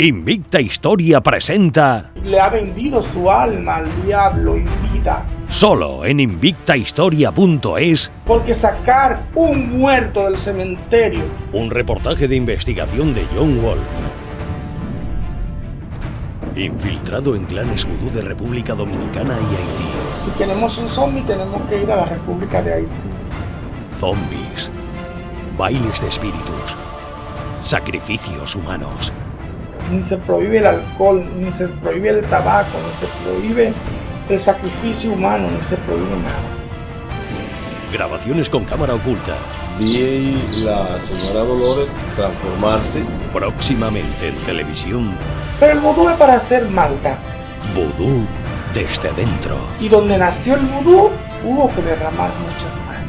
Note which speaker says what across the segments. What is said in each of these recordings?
Speaker 1: Invicta Historia presenta.
Speaker 2: Le ha vendido su alma al diablo y vida.
Speaker 1: Solo en invictahistoria.es.
Speaker 2: Porque sacar un muerto del cementerio.
Speaker 1: Un reportaje de investigación de John Wolf. Infiltrado en clanes vudú de República Dominicana y Haití.
Speaker 2: Si queremos un zombie, tenemos que ir a la República de Haití.
Speaker 1: Zombies. Bailes de espíritus. Sacrificios humanos
Speaker 2: ni se prohíbe el alcohol, ni se prohíbe el tabaco, ni se prohíbe el sacrificio humano, ni se prohíbe nada.
Speaker 1: Grabaciones con cámara oculta.
Speaker 3: Vi la señora Dolores transformarse.
Speaker 1: Próximamente en televisión.
Speaker 2: Pero el vudú es para hacer maldad.
Speaker 1: Vudú desde dentro.
Speaker 2: Y donde nació el vudú, hubo que derramar mucha sangre.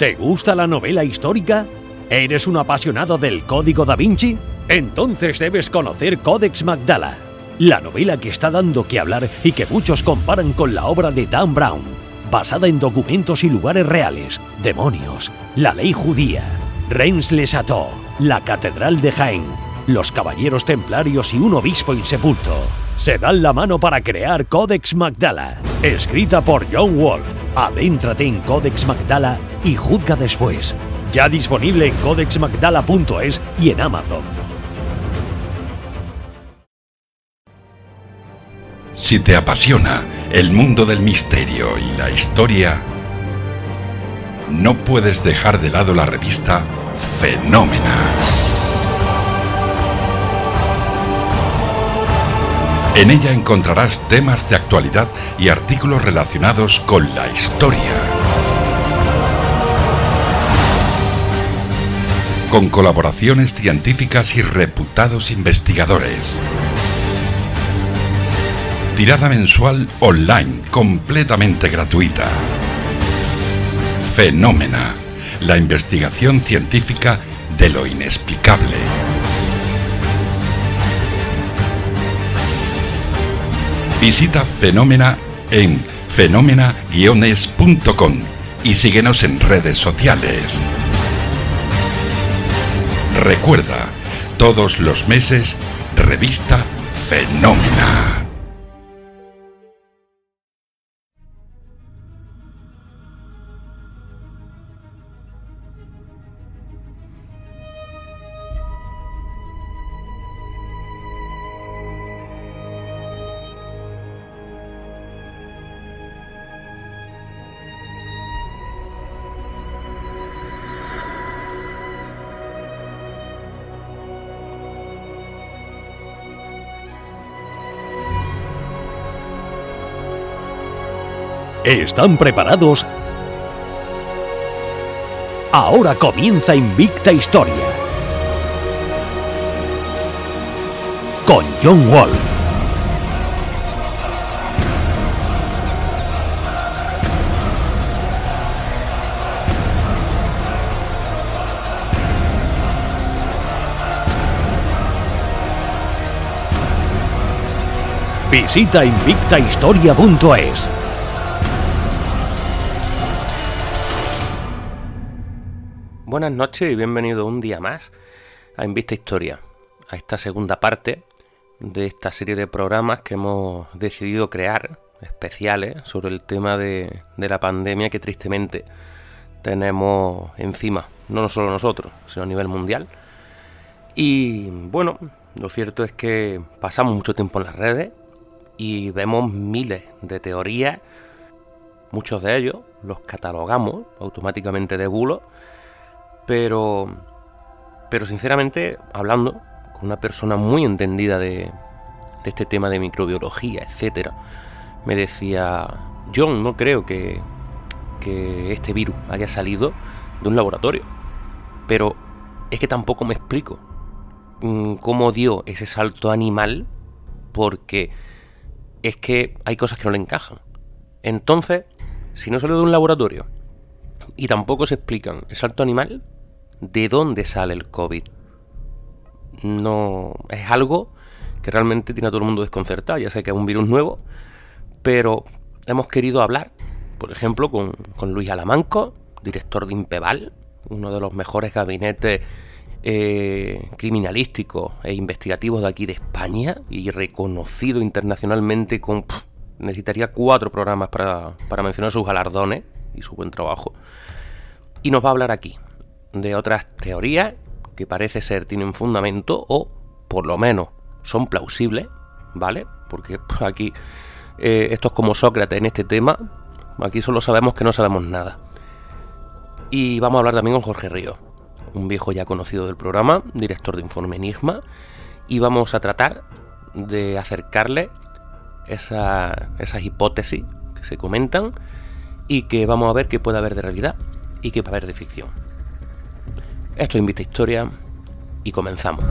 Speaker 1: ¿Te gusta la novela histórica? ¿Eres un apasionado del Código da Vinci? Entonces debes conocer Codex Magdala, la novela que está dando que hablar y que muchos comparan con la obra de Dan Brown, basada en documentos y lugares reales, demonios, la ley judía, Reims-les-Châteaux, la Catedral de Jaén, los Caballeros Templarios y un obispo insepulto. Se dan la mano para crear Codex Magdala, escrita por John Wolf. Adéntrate en Codex Magdala y juzga después. Ya disponible en codexmagdala.es y en Amazon.
Speaker 4: Si te apasiona el mundo del misterio y la historia, no puedes dejar de lado la revista Fenómena. En ella encontrarás temas de actualidad y artículos relacionados con la historia. Con colaboraciones científicas y reputados investigadores. Tirada mensual online completamente gratuita. Fenómena. La investigación científica de lo inexplicable. Visita Fenómena en fenómena-es.com y síguenos en redes sociales. Recuerda, todos los meses, revista Fenómena.
Speaker 1: ¿Están preparados? Ahora comienza Invicta Historia. Con John Wolf. Visita invictahistoria.es.
Speaker 5: Buenas noches y bienvenido un día más a Invista Historia, a esta segunda parte de esta serie de programas que hemos decidido crear, especiales, sobre el tema de, la pandemia que tristemente tenemos encima, no solo nosotros, sino a nivel mundial. Y bueno, lo cierto es que pasamos mucho tiempo en las redes y vemos miles de teorías, muchos de ellos los catalogamos automáticamente de bulos pero, pero sinceramente, hablando con una persona muy entendida de, este tema de microbiología, etcétera, me decía, John, no creo que, que este virus haya salido de un laboratorio. Pero es que tampoco me explico mm, cómo dio ese salto animal, porque es que hay cosas que no le encajan. Entonces, si no salió de un laboratorio y tampoco se explican el salto animal, de dónde sale el COVID. No es algo que realmente tiene a todo el mundo desconcertado. Ya sé que es un virus nuevo, pero hemos querido hablar, por ejemplo, con, Luis Alamanco, director de Impeval, uno de los mejores gabinetes eh, criminalísticos e investigativos de aquí de España y reconocido internacionalmente con... necesitaría cuatro programas para, para mencionar sus galardones y su buen trabajo. Y nos va a hablar aquí de otras teorías que parece ser tienen fundamento o por lo menos son plausibles, ¿vale? Porque pues, aquí eh, esto es como Sócrates en este tema, aquí solo sabemos que no sabemos nada. Y vamos a hablar también con Jorge Río, un viejo ya conocido del programa, director de Informe Enigma, y vamos a tratar de acercarle esas hipótesis que se comentan y que vamos a ver qué puede haber de realidad y qué puede haber de ficción. Esto es Invita Historia y comenzamos.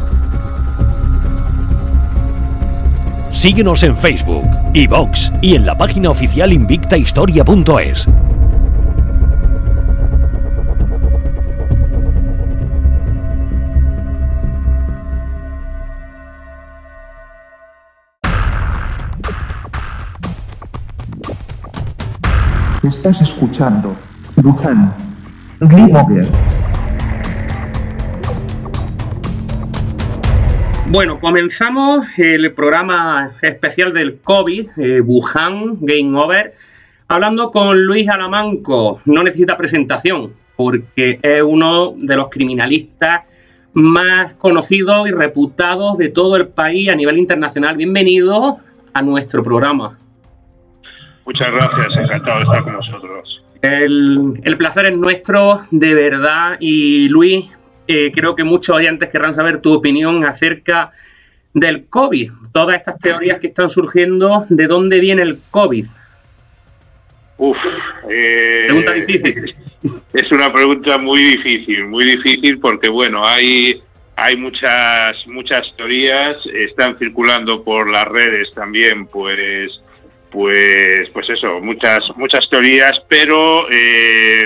Speaker 1: Síguenos en Facebook, iVox y en la página oficial invictahistoria.es.
Speaker 6: Estás escuchando Wuhan Grimoger.
Speaker 7: Bueno, comenzamos el programa especial del COVID, eh, Wuhan Game Over, hablando con Luis Alamanco. No necesita presentación, porque es uno de los criminalistas más conocidos y reputados de todo el país a nivel internacional. Bienvenido a nuestro programa.
Speaker 8: Muchas gracias, encantado de estar con vosotros.
Speaker 7: El, el placer es nuestro, de verdad. Y Luis, eh, creo que muchos oyentes querrán saber tu opinión acerca del COVID, todas estas teorías que están surgiendo, ¿de dónde viene el COVID?
Speaker 8: Uf, eh,
Speaker 7: pregunta difícil.
Speaker 8: Es una pregunta muy difícil, muy difícil porque bueno, hay hay muchas muchas teorías, están circulando por las redes también, pues pues pues eso, muchas muchas teorías, pero eh,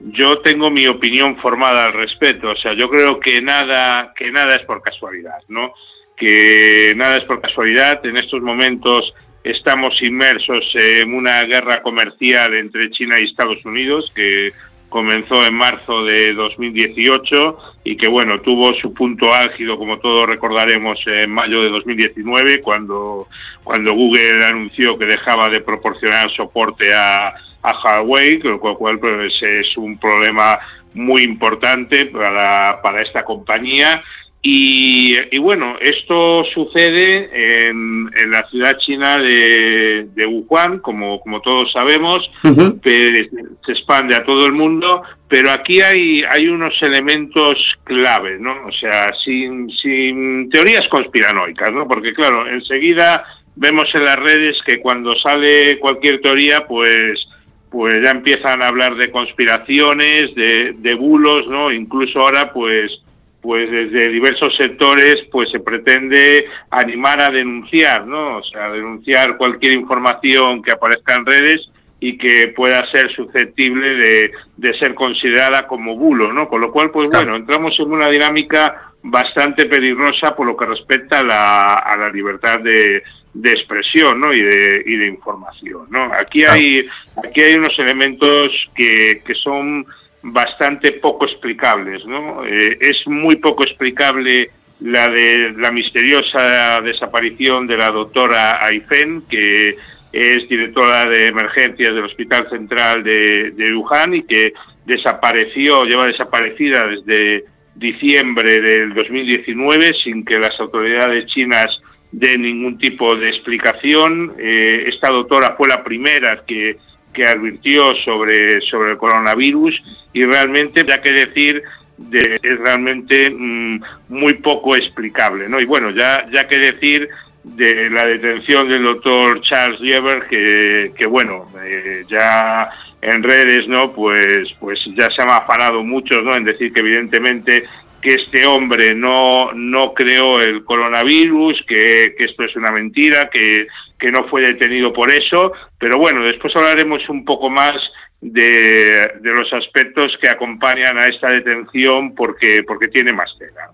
Speaker 8: yo tengo mi opinión formada al respecto. O sea, yo creo que nada, que nada es por casualidad, ¿no? Que nada es por casualidad. En estos momentos estamos inmersos en una guerra comercial entre China y Estados Unidos que comenzó en marzo de 2018 y que bueno tuvo su punto álgido como todos recordaremos en mayo de 2019 cuando cuando Google anunció que dejaba de proporcionar soporte a a Huawei, con lo cual pues, es un problema muy importante para, para esta compañía. Y, bueno, esto sucede en, en la ciudad china de, de, Wuhan, como, como todos sabemos, se expande a todo el mundo, pero aquí hay, hay unos elementos claves, ¿no? O sea, sin, sin teorías conspiranoicas, ¿no? Porque claro, enseguida vemos en las redes que cuando sale cualquier teoría, pues pues ya empiezan a hablar de conspiraciones, de, bulos, ¿no? Incluso ahora, pues, pues desde diversos sectores, pues se pretende animar a denunciar, ¿no? O sea, denunciar cualquier información que aparezca en redes y que pueda ser susceptible de, de ser considerada como bulo, ¿no? Con lo cual, pues bueno, entramos en una dinámica bastante peligrosa por lo que respecta a la, a la libertad de, de expresión ¿no? y, de, y de información. ¿no? Aquí, hay, aquí hay unos elementos que, que son bastante poco explicables. ¿no? Eh, es muy poco explicable la de la misteriosa desaparición de la doctora Aifen, que es directora de emergencias del Hospital Central de, de Wuhan y que desapareció, lleva desaparecida desde diciembre del 2019 sin que las autoridades chinas de ningún tipo de explicación. Eh, esta doctora fue la primera que, que advirtió sobre, sobre el coronavirus y realmente, ya que decir, de, es realmente mm, muy poco explicable. ¿no? Y bueno, ya, ya que decir de la detención del doctor Charles Lieber, que, que bueno, eh, ya en redes, ¿no? Pues, pues ya se han afanado muchos, ¿no? En decir que evidentemente que este hombre no, no creó el coronavirus, que, esto es una mentira, que, que, no fue detenido por eso, pero bueno, después hablaremos un poco más de, de, los aspectos que acompañan a esta detención porque, porque tiene más tela.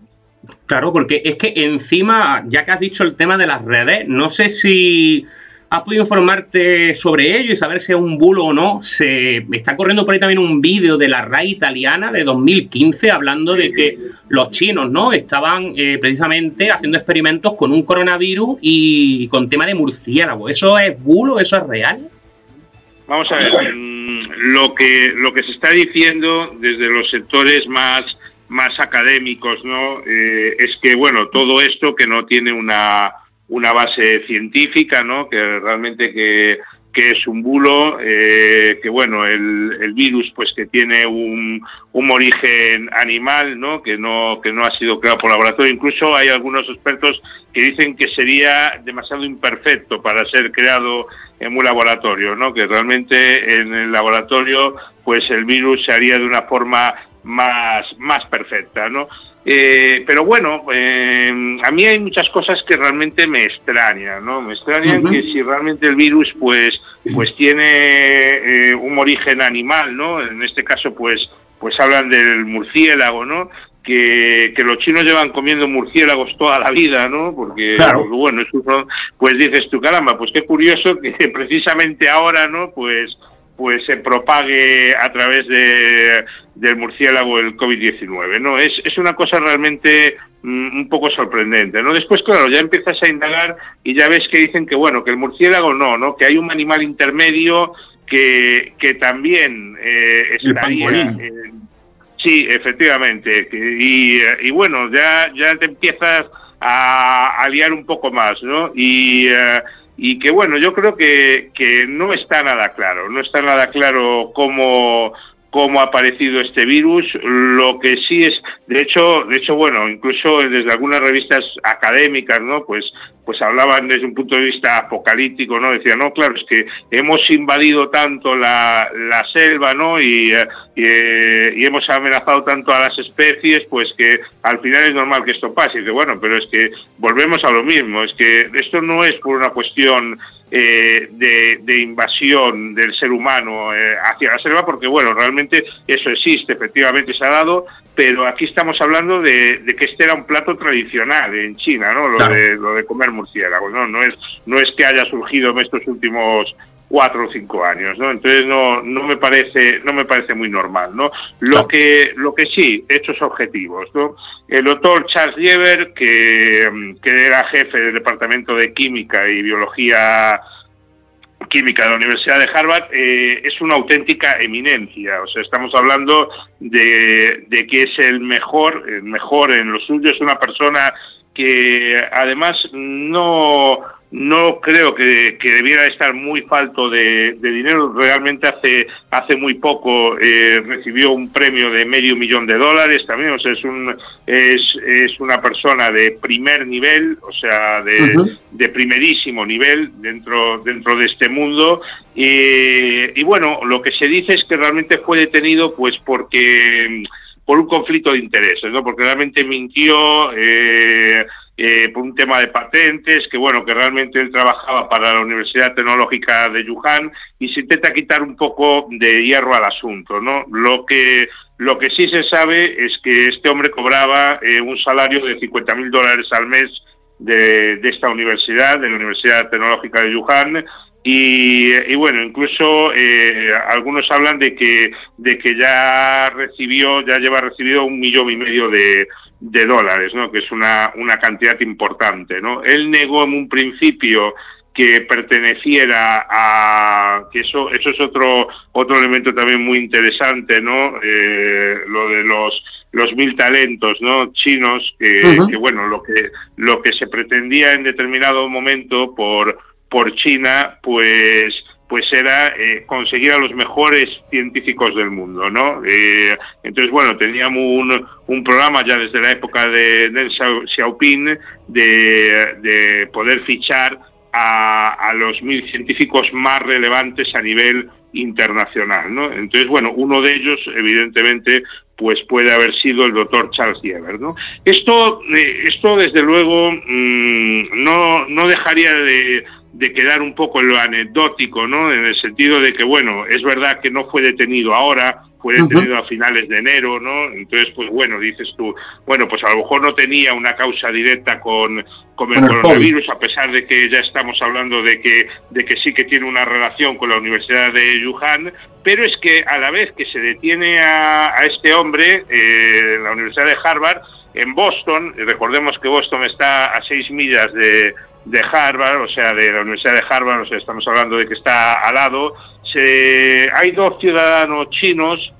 Speaker 7: Claro, porque es que encima, ya que has dicho el tema de las redes, no sé si ¿Has podido informarte sobre ello y saber si es un bulo o no? Se está corriendo por ahí también un vídeo de la RAI italiana de 2015 hablando de que los chinos, ¿no? Estaban eh, precisamente haciendo experimentos con un coronavirus y con tema de murciélago. ¿Eso es bulo? ¿Eso es real?
Speaker 8: Vamos a ver, mm, lo que, lo que se está diciendo desde los sectores más, más académicos, ¿no? Eh, es que, bueno, todo esto que no tiene una una base científica, ¿no? Que realmente que, que es un bulo, eh, que bueno, el, el, virus pues que tiene un, un, origen animal, ¿no? Que no que no ha sido creado por laboratorio. Incluso hay algunos expertos que dicen que sería demasiado imperfecto para ser creado en un laboratorio, ¿no? Que realmente en el laboratorio pues el virus se haría de una forma más más perfecta, ¿no? Eh, pero bueno, eh, a mí hay muchas cosas que realmente me extrañan, ¿no? Me extrañan que si realmente el virus, pues, pues tiene eh, un origen animal, ¿no? En este caso, pues, pues hablan del murciélago, ¿no? Que, que, los chinos llevan comiendo murciélagos toda la vida, ¿no? Porque, claro. bueno, pues dices tú, caramba, pues qué curioso que precisamente ahora, ¿no? Pues pues se propague a través de, del murciélago el COVID-19, ¿no? Es, es una cosa realmente mm, un poco sorprendente, ¿no? Después, claro, ya empiezas a indagar y ya ves que dicen que, bueno, que el murciélago no, ¿no? Que hay un animal intermedio que, que también eh, estaría... sí, efectivamente. Y, y, bueno, ya, ya te empiezas a, a liar un poco más, ¿no? Y... Eh, y que bueno, yo creo que, que no está nada claro, no está nada claro cómo, cómo ha aparecido este virus. Lo que sí es, de hecho, de hecho, bueno, incluso desde algunas revistas académicas, ¿no? Pues, pues hablaban desde un punto de vista apocalíptico, ¿no? Decían, no, claro, es que hemos invadido tanto la, la selva, ¿no? Y, eh, eh, y, hemos amenazado tanto a las especies, pues que al final es normal que esto pase. Y dice, bueno, pero es que volvemos a lo mismo, es que esto no es por una cuestión eh, de, invasión del ser humano eh, hacia la selva, porque bueno, realmente eso existe, efectivamente se ha dado, pero aquí estamos hablando de, que este era un plato tradicional en China, ¿no? Lo, de, lo de comer murciélagos, ¿no? No es, no es que haya surgido en estos últimos cuatro o cinco años, ¿no? Entonces no, no me parece, no me parece muy normal, ¿no? Lo que, lo que sí, hechos objetivos, ¿no? El doctor Charles Lieber, que, que era jefe del departamento de química y biología química de la Universidad de Harvard eh, es una auténtica eminencia. O sea, estamos hablando de, de, que es el mejor, el mejor en lo suyo, es una persona que además no, no creo que, debiera estar muy falto de, dinero. Realmente hace, hace muy poco eh, recibió un premio de medio millón de dólares también. O sea, es, un, es, es una persona de primer nivel, o sea, de, de primerísimo nivel dentro, dentro de este mundo. Y, y bueno, lo que se dice es que realmente fue detenido pues porque por un conflicto de intereses, ¿no? Porque realmente mintió eh, eh, por un tema de patentes, que bueno, que realmente él trabajaba para la Universidad Tecnológica de Wuhan y se intenta quitar un poco de hierro al asunto, ¿no? Lo que lo que sí se sabe es que este hombre cobraba eh, un salario de 50 mil dólares al mes de, de, esta universidad, de la Universidad Tecnológica de Wuhan, y, bueno, incluso eh, algunos hablan de que, de que ya recibió, ya lleva recibido un millón y medio de, de dólares, ¿no? que es una, una cantidad importante. ¿no? Él negó en un principio que perteneciera a que eso eso es otro otro elemento también muy interesante no eh, lo de los los mil talentos no chinos que, que bueno lo que lo que se pretendía en determinado momento por por China, pues pues era eh, conseguir a los mejores científicos del mundo, ¿no? Eh, entonces, bueno, teníamos un, un, programa ya desde la época de Deng Xiaoping de, de poder fichar a, a, los mil científicos más relevantes a nivel internacional, ¿no? Entonces, bueno, uno de ellos, evidentemente, pues puede haber sido el doctor Charles Diever, ¿no? Esto, eh, esto desde luego, mm, no, no dejaría de de quedar un poco en lo anecdótico, ¿no? En el sentido de que, bueno, es verdad que no fue detenido ahora, fue detenido a finales de enero, ¿no? Entonces, pues bueno, dices tú, bueno, pues a lo mejor no tenía una causa directa con, con el coronavirus, a pesar de que ya estamos hablando de que, de que sí que tiene una relación con la Universidad de Wuhan, pero es que a la vez que se detiene a, este hombre eh, en la Universidad de Harvard, en Boston, recordemos que Boston está a seis millas de, de Harvard, o sea, de la Universidad de Harvard, o sea, estamos hablando de que está al lado, se, hay dos ciudadanos chinos,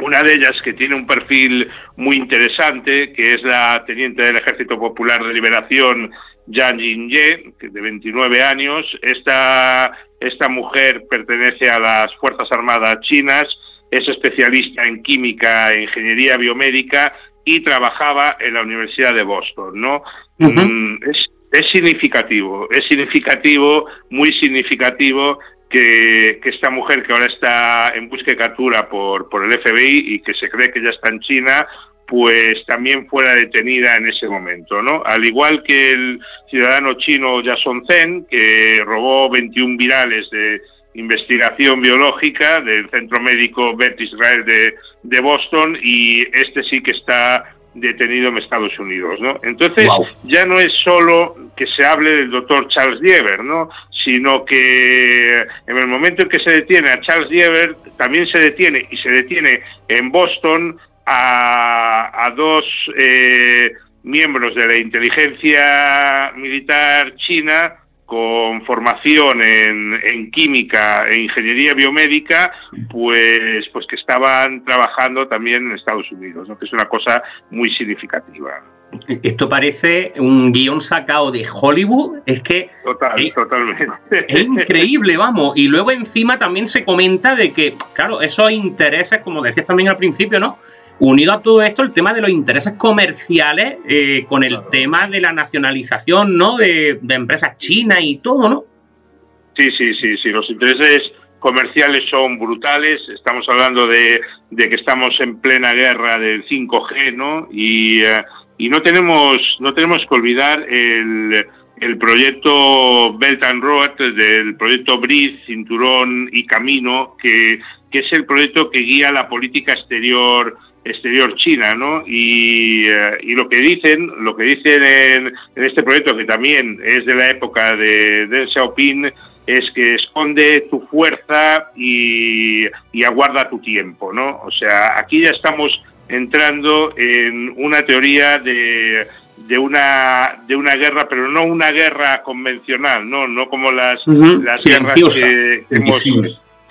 Speaker 8: una de ellas que tiene un perfil muy interesante, que es la teniente del Ejército Popular de Liberación, Yang Jingye, de 29 años. Esta, esta mujer pertenece a las Fuerzas Armadas chinas, es especialista en química e ingeniería biomédica y trabajaba en la Universidad de Boston, ¿no? Mm, es, es significativo, es significativo, muy significativo que, esta mujer que ahora está en búsqueda de captura por, por el FBI y que se cree que ya está en China, pues también fuera detenida en ese momento, ¿no? Al igual que el ciudadano chino Jason Zen, que robó 21 virales de investigación biológica del Centro Médico Beth Israel de, de Boston y este sí que está detenido en Estados Unidos, ¿no? Entonces ya no es solo que se hable del doctor Charles Diever, ¿no? Sino que en el momento en que se detiene a Charles Diever, también se detiene y se detiene en Boston a, a dos eh, miembros de la inteligencia militar china con formación en, química e ingeniería biomédica, pues, pues que estaban trabajando también en Estados Unidos, ¿no? que es una cosa muy significativa.
Speaker 7: Esto parece un guion sacado de Hollywood, es que...
Speaker 8: Total,
Speaker 7: es,
Speaker 8: totalmente.
Speaker 7: Es increíble, vamos. Y luego encima también se comenta de que, claro, esos intereses, como decías también al principio, ¿no? Unido a todo esto, el tema de los intereses comerciales eh, con el tema de la nacionalización, ¿no? De, empresas chinas y todo, ¿no?
Speaker 8: Sí, sí, sí, sí. Los intereses comerciales son brutales. Estamos hablando de, que estamos en plena guerra del 5G, ¿no? Y, eh, y no tenemos no tenemos que olvidar el, el proyecto Belt and Road, del proyecto BRID, Cinturón y Camino, que, que es el proyecto que guía la política exterior exterior China, ¿no? Y, eh, y, lo que dicen, lo que dicen en, este proyecto, que también es de la época de Deng Xiaoping, es que esconde tu fuerza y, y aguarda tu tiempo, ¿no? O sea, aquí ya estamos entrando en una teoría de, de una de una guerra, pero no una guerra convencional, no, no como las, las guerras que hemos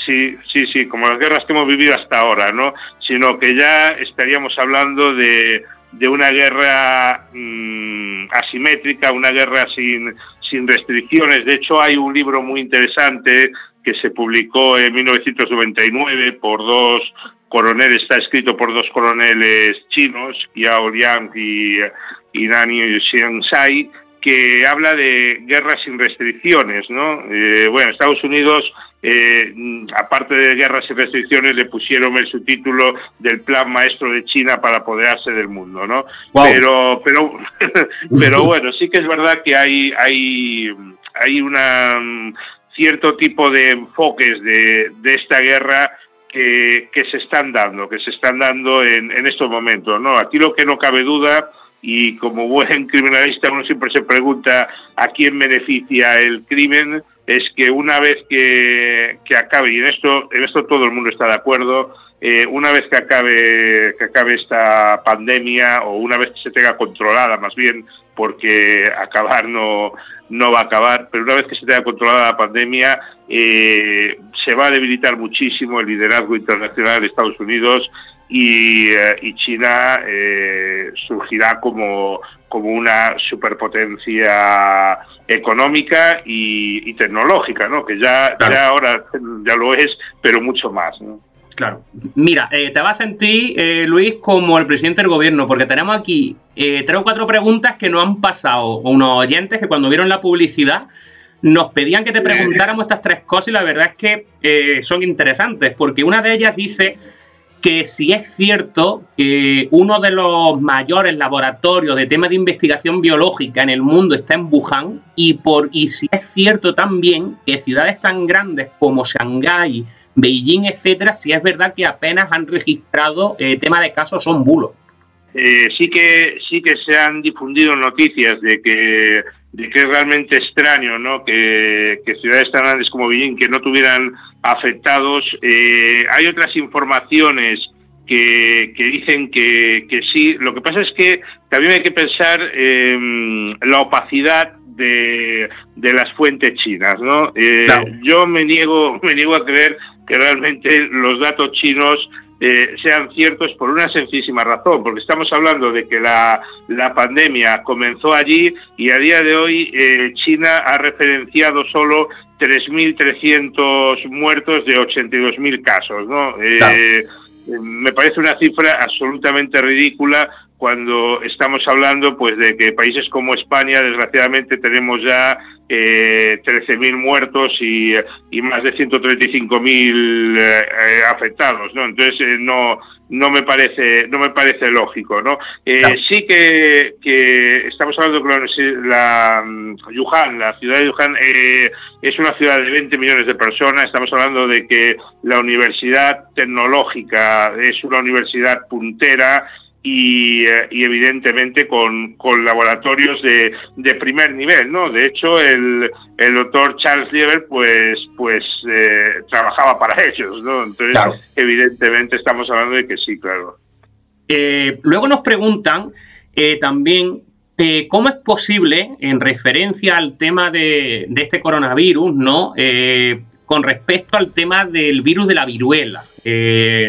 Speaker 8: Sí, sí, sí, como las guerras que hemos vivido hasta ahora, ¿no? Sino que ya estaríamos hablando de, de una guerra mm, asimétrica, una guerra sin, sin restricciones. De hecho, hay un libro muy interesante que se publicó en 1999 por dos coroneles, está escrito por dos coroneles chinos, Yao Liang y, y Nani que habla de guerras sin restricciones, ¿no? Eh, bueno, Estados Unidos eh, aparte de guerras y restricciones, le pusieron el subtítulo del plan maestro de China para apoderarse del mundo, ¿no? Pero, pero, pero bueno, sí que es verdad que hay, hay, hay una mm, cierto tipo de enfoques de, de esta guerra que, que, se están dando, que se están dando en, en estos momentos, ¿no? Aquí lo que no cabe duda y como buen criminalista uno siempre se pregunta a quién beneficia el crimen es que una vez que, acabe, y en esto, en esto todo el mundo está de acuerdo, eh, una vez que acabe, que acabe esta pandemia o una vez que se tenga controlada más bien, porque acabar no, no va a acabar, pero una vez que se tenga controlada la pandemia, eh, se va a debilitar muchísimo el liderazgo internacional de Estados Unidos y, eh, China surgirá como, como una superpotencia económica y, tecnológica, ¿no? Que ya, ya ahora ya lo es, pero mucho más, ¿no?
Speaker 7: Claro. Mira, eh, te vas a sentir, eh, Luis, como el presidente del gobierno, porque tenemos aquí eh, tres o cuatro preguntas que nos han pasado unos oyentes que cuando vieron la publicidad nos pedían que te preguntáramos estas tres cosas y la verdad es que son interesantes, porque una de ellas dice que si es cierto que uno de los mayores laboratorios de temas de investigación biológica en el mundo está en Wuhan y, por, y si es cierto también que ciudades tan grandes como Shanghái, Beijing, etcétera, si es verdad que apenas han registrado eh, tema de casos son bulos.
Speaker 8: Eh, sí que sí que se han difundido noticias de que de que es realmente extraño ¿no? que, ciudades tan grandes como Beijing que no tuvieran afectados. Eh, hay otras informaciones que, que dicen que, que, sí. Lo que pasa es que también hay que pensar en la opacidad de, de, las fuentes chinas. ¿no? Eh, yo me niego, me niego a creer que realmente los datos chinos eh, sean ciertos por una sencillísima razón, porque estamos hablando de que la, la pandemia comenzó allí y a día de hoy eh, China ha referenciado solo 3.300 muertos de 82.000 casos. ¿no? Eh, me parece una cifra absolutamente ridícula cuando estamos hablando pues de que países como España desgraciadamente tenemos ya eh, 13.000 muertos y, y, más de 135.000 eh, afectados no entonces eh, no no me parece no me parece lógico no, eh, sí que, que, estamos hablando de la, Wuhan la ciudad de Wuhan eh, es una ciudad de 20 millones de personas estamos hablando de que la universidad tecnológica es una universidad puntera eh, y, evidentemente con, con laboratorios de, de, primer nivel, ¿no? De hecho, el, el doctor Charles Lieber, pues, pues eh, trabajaba para ellos, ¿no? Entonces, evidentemente estamos hablando de que sí, claro.
Speaker 7: Eh, luego nos preguntan también cómo es posible, en referencia al tema de, de este coronavirus, ¿no? con respecto al tema del virus de la viruela.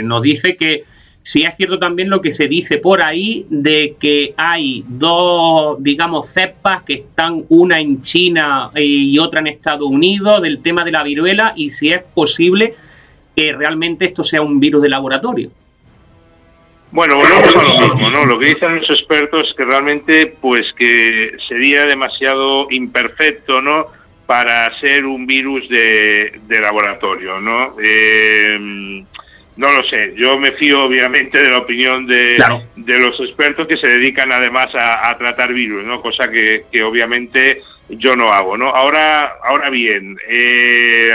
Speaker 7: nos dice que Sí es cierto también lo que se dice por ahí de que hay dos, digamos, cepas que están una en China y otra en Estados Unidos del tema de la viruela y si es posible que realmente esto sea un virus de laboratorio.
Speaker 8: Bueno, volvemos a lo mismo, ¿no? Lo que dicen los expertos es que realmente, pues que sería demasiado imperfecto, ¿no? Para ser un virus de, de laboratorio, ¿no? Eh, no lo sé, yo me fío obviamente de la opinión de, de los expertos que se dedican además a, tratar virus, ¿no? Cosa que, que, obviamente yo no hago, ¿no? Ahora, ahora bien, eh,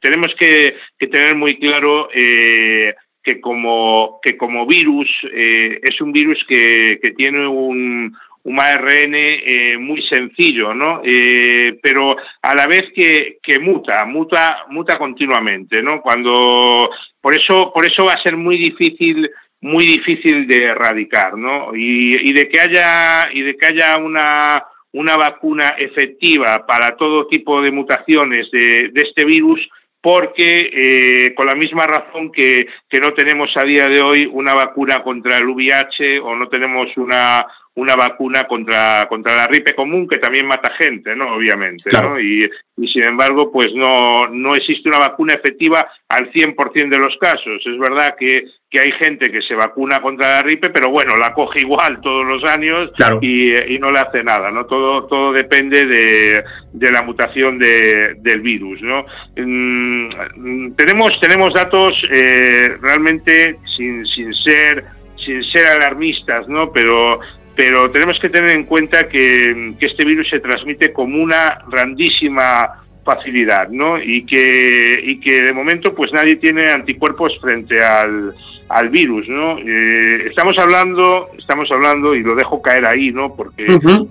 Speaker 8: tenemos que, que, tener muy claro eh, que como que como virus eh, es un virus que, que tiene un, un ARN eh, muy sencillo, ¿no? Eh, pero a la vez que, que, muta, muta, muta continuamente, ¿no? Cuando por eso, por eso va a ser muy difícil, muy difícil de erradicar, ¿no? Y, y de que haya y de que haya una una vacuna efectiva para todo tipo de mutaciones de, de este virus, porque eh, con la misma razón que, que, no tenemos a día de hoy una vacuna contra el VIH o no tenemos una, una vacuna contra, contra la gripe común que también mata gente, ¿no? Obviamente, ¿no? Y, y, sin embargo, pues no, no existe una vacuna efectiva al 100% de los casos. Es verdad que, que hay gente que se vacuna contra la gripe, pero bueno, la coge igual todos los años y, y, no le hace nada, ¿no? Todo, todo depende de, de la mutación de, del virus, ¿no? Mm, tenemos, tenemos datos eh, realmente sin, sin ser sin ser alarmistas, ¿no? Pero pero tenemos que tener en cuenta que, este virus se transmite con una grandísima facilidad, ¿no? Y que, y que de momento pues nadie tiene anticuerpos frente al, al virus, ¿no? Eh, estamos hablando, estamos hablando y lo dejo caer ahí, ¿no? Porque,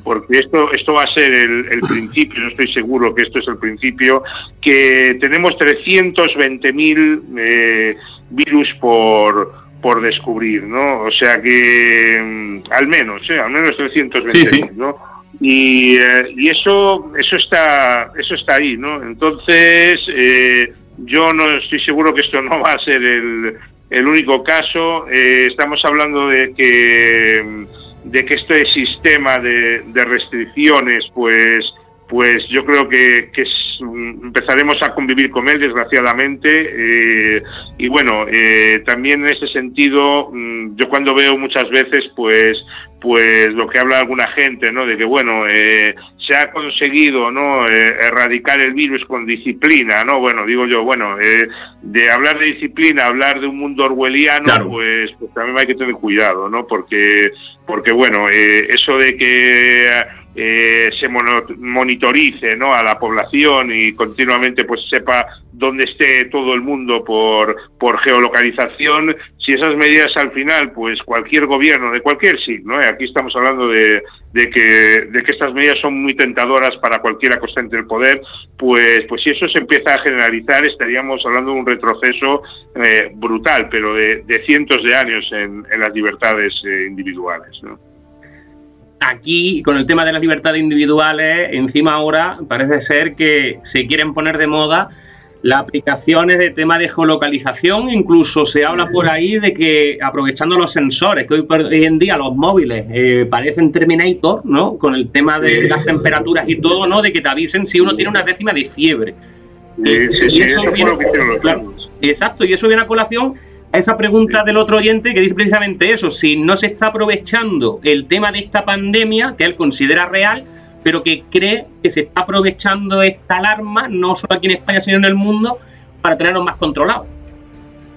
Speaker 8: porque esto, esto va a ser el, el, principio, no estoy seguro que esto es el principio, que tenemos 320.000 eh, virus por por descubrir, ¿no? O sea que mm, al menos, ¿eh? al menos 320, ¿no? Y, eh, y, eso eso está eso está ahí, ¿no? Entonces eh, yo no estoy seguro que esto no va a ser el, el único caso. Eh, estamos hablando de que de que este sistema de, restricciones, pues pues yo creo que, que empezaremos a convivir con él, desgraciadamente. Eh, y bueno, eh, también en ese sentido, mm, yo cuando veo muchas veces, pues pues lo que habla alguna gente, ¿no? De que, bueno, eh, se ha conseguido, ¿no? erradicar el virus con disciplina, ¿no? Bueno, digo yo, bueno, de hablar de disciplina, hablar de un mundo orwelliano, pues, pues también hay que tener cuidado, ¿no? Porque, porque bueno, eso de que eh, se monitorice ¿no? a la población y continuamente pues sepa dónde esté todo el mundo por, por geolocalización, si esas medidas al final, pues cualquier gobierno de cualquier signo, ¿eh? aquí estamos hablando de, de, que, de que estas medidas son muy tentadoras para cualquiera que en el poder, pues, pues si eso se empieza a generalizar estaríamos hablando de un retroceso eh, brutal, pero de, cientos de años en, en las libertades eh, individuales. ¿no?
Speaker 7: Aquí, con el tema de las libertades individuales, encima ahora parece ser que se quieren poner de moda las aplicaciones de tema de geolocalización, incluso se habla por ahí de que aprovechando los sensores, que hoy, en día los móviles eh, parecen Terminator, ¿no? Con el tema de las temperaturas y todo, ¿no? De que te avisen si uno tiene una décima de fiebre.
Speaker 8: y, eso, viene,
Speaker 7: exacto, y eso viene a colación esa pregunta del otro oyente que dice precisamente eso, si no se está aprovechando el tema de esta pandemia, que él considera real, pero que cree que se está aprovechando esta alarma, no solo aquí en España, sino en el mundo, para tenernos más controlados.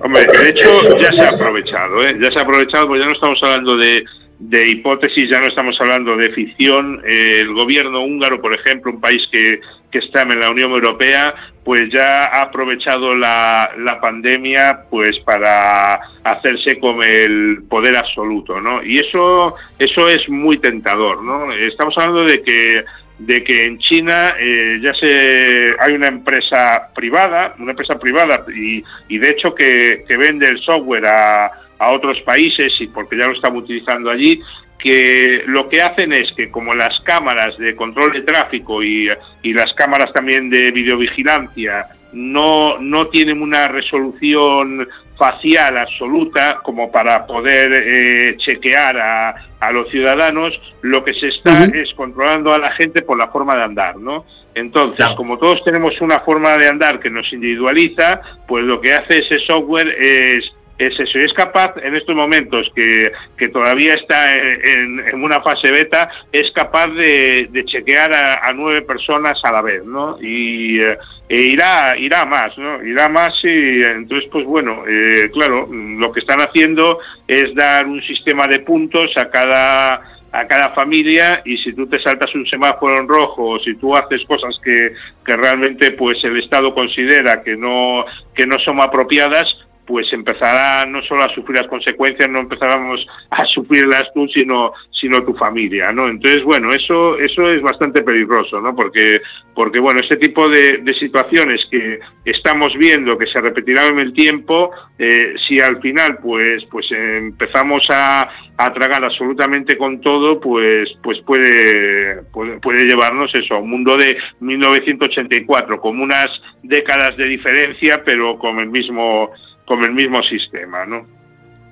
Speaker 8: Hombre, de hecho ya se ha aprovechado, ¿eh? ya se ha aprovechado, porque ya no estamos hablando de, de hipótesis, ya no estamos hablando de ficción. el gobierno húngaro, por ejemplo, un país que, que está en la Unión Europea, pues ya ha aprovechado la, la, pandemia pues para hacerse con el poder absoluto, ¿no? Y eso, eso es muy tentador, ¿no? Estamos hablando de que de que en China eh, ya se hay una empresa privada, una empresa privada y, y de hecho que, que vende el software a, a otros países y porque ya lo están utilizando allí, que lo que hacen es que como las cámaras de control de tráfico y, y las cámaras también de videovigilancia no, no tienen una resolución facial absoluta como para poder eh, chequear a, a, los ciudadanos, lo que se está es controlando a la gente por la forma de andar, ¿no? Entonces, como todos tenemos una forma de andar que nos individualiza, pues lo que hace ese software es es eso, es capaz en estos momentos que, todavía está en, una fase beta, es capaz de, chequear a, a, nueve personas a la vez, ¿no? Y eh, e irá, irá más, ¿no? Irá más y entonces, pues bueno, eh, claro, lo que están haciendo es dar un sistema de puntos a cada a cada familia y si tú te saltas un semáforo en rojo o si tú haces cosas que, que realmente pues el Estado considera que no que no son apropiadas pues empezará no solo a sufrir las consecuencias, no empezáramos a sufrirlas tú, sino, sino tu familia, ¿no? Entonces, bueno, eso, eso es bastante peligroso, ¿no? Porque, porque bueno, este tipo de, situaciones que estamos viendo que se repetirán en el tiempo, eh, si al final, pues, pues empezamos a, a, tragar absolutamente con todo, pues, pues puede, puede, puede llevarnos eso a un mundo de 1984, como unas décadas de diferencia, pero con el mismo con el mismo sistema, ¿no?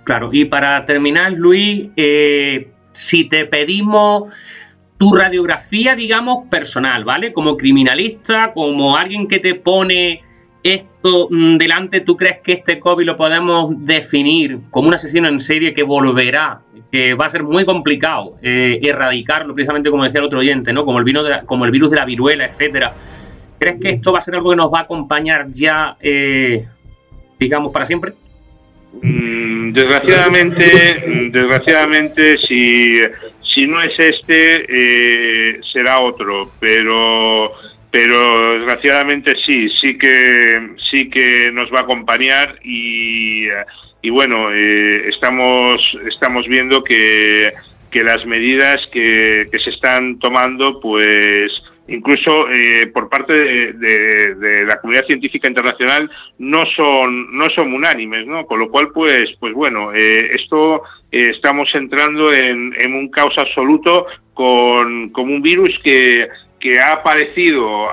Speaker 7: Claro, y para terminar, Luis, eh, si te pedimos tu radiografía, digamos, personal, ¿vale? Como criminalista, como alguien que te pone esto mm, delante, ¿tú crees que este COVID lo podemos definir como un asesino en serie que volverá, que va a ser muy complicado eh, erradicarlo, precisamente como decía el otro oyente, ¿no? Como el, vino de como el virus de la viruela, etcétera. ¿Crees que esto va a ser algo que nos va a acompañar ya eh, digamos, para siempre?
Speaker 8: Mm, desgraciadamente, desgraciadamente, si, si no es este, eh, será otro, pero pero desgraciadamente sí, sí que sí que nos va a acompañar y, y bueno, eh, estamos estamos viendo que, que las medidas que, que se están tomando, pues incluso eh, por parte de, la comunidad científica internacional no son no son unánimes no con lo cual pues pues bueno eh, esto eh, estamos entrando en, en, un caos absoluto con, con un virus que que ha aparecido,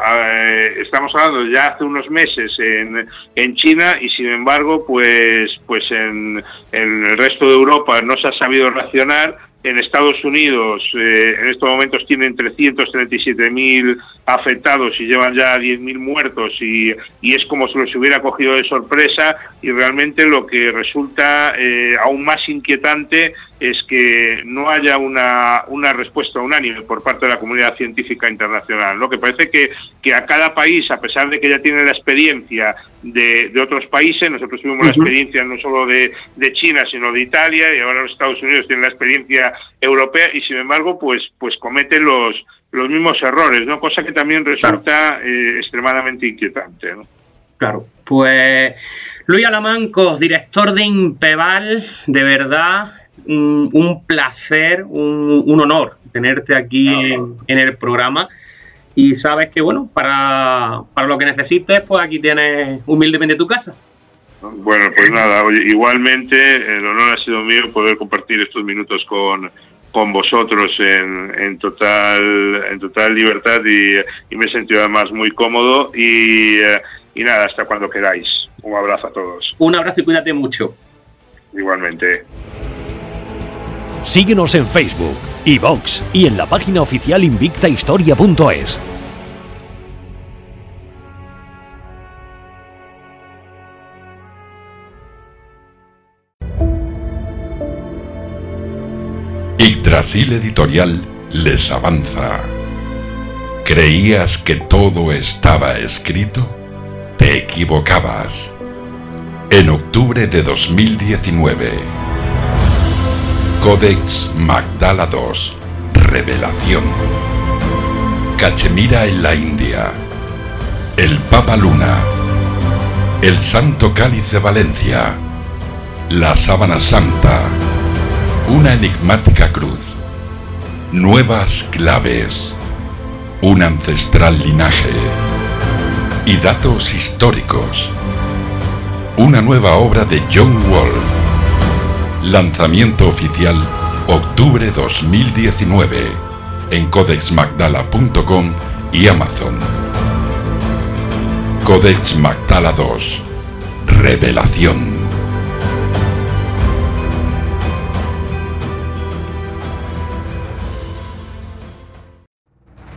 Speaker 8: estamos hablando ya hace unos meses en, en China y sin embargo, pues, pues en, en el resto de Europa no se ha sabido reaccionar en Estados Unidos eh, en estos momentos tienen 337.000 afectados y llevan ya 10.000 muertos y, es como si los hubiera cogido de sorpresa y realmente lo que resulta eh, aún más inquietante es que no haya una, una respuesta unánime por parte de la comunidad científica internacional, ¿no? que parece que, que a cada país, a pesar de que ya tiene la experiencia de, de otros países, nosotros tuvimos la experiencia no solo de, de China, sino de Italia, y ahora los Estados Unidos tienen la experiencia europea, y sin embargo, pues, pues cometen los, los mismos errores, ¿no? Cosa que también resulta eh, extremadamente inquietante, ¿no?
Speaker 7: Claro, pues Luis Alamanco, director de Impeval, de verdad, un, un placer, un, un, honor tenerte aquí en, en, el programa. Y sabes que, bueno, para, para lo que necesites, pues aquí tienes humildemente tu casa.
Speaker 8: Bueno, pues nada, oye, igualmente el honor ha sido mío poder compartir estos minutos con, con vosotros en, en, total en total libertad y, y, me he sentido además muy cómodo y, y nada, hasta cuando queráis. Un abrazo a todos.
Speaker 7: Un abrazo y cuídate mucho.
Speaker 8: Igualmente.
Speaker 1: Síguenos en Facebook, iVox y en la página oficial invictahistoria.es.
Speaker 4: Yggdrasil Editorial les avanza. ¿Creías que todo estaba escrito? Te equivocabas. En octubre de 2019. Codex Magdala II. Revelación. Cachemira en la India. El Papa Luna. El Santo Cáliz de Valencia. La Sábana Santa. Una enigmática cruz. Nuevas claves. Un ancestral linaje. Y datos históricos. Una nueva obra de John Wolfe. Lanzamiento oficial octubre 2019 en codexmagdala.com y Amazon. Codex Magdala 2. Revelación.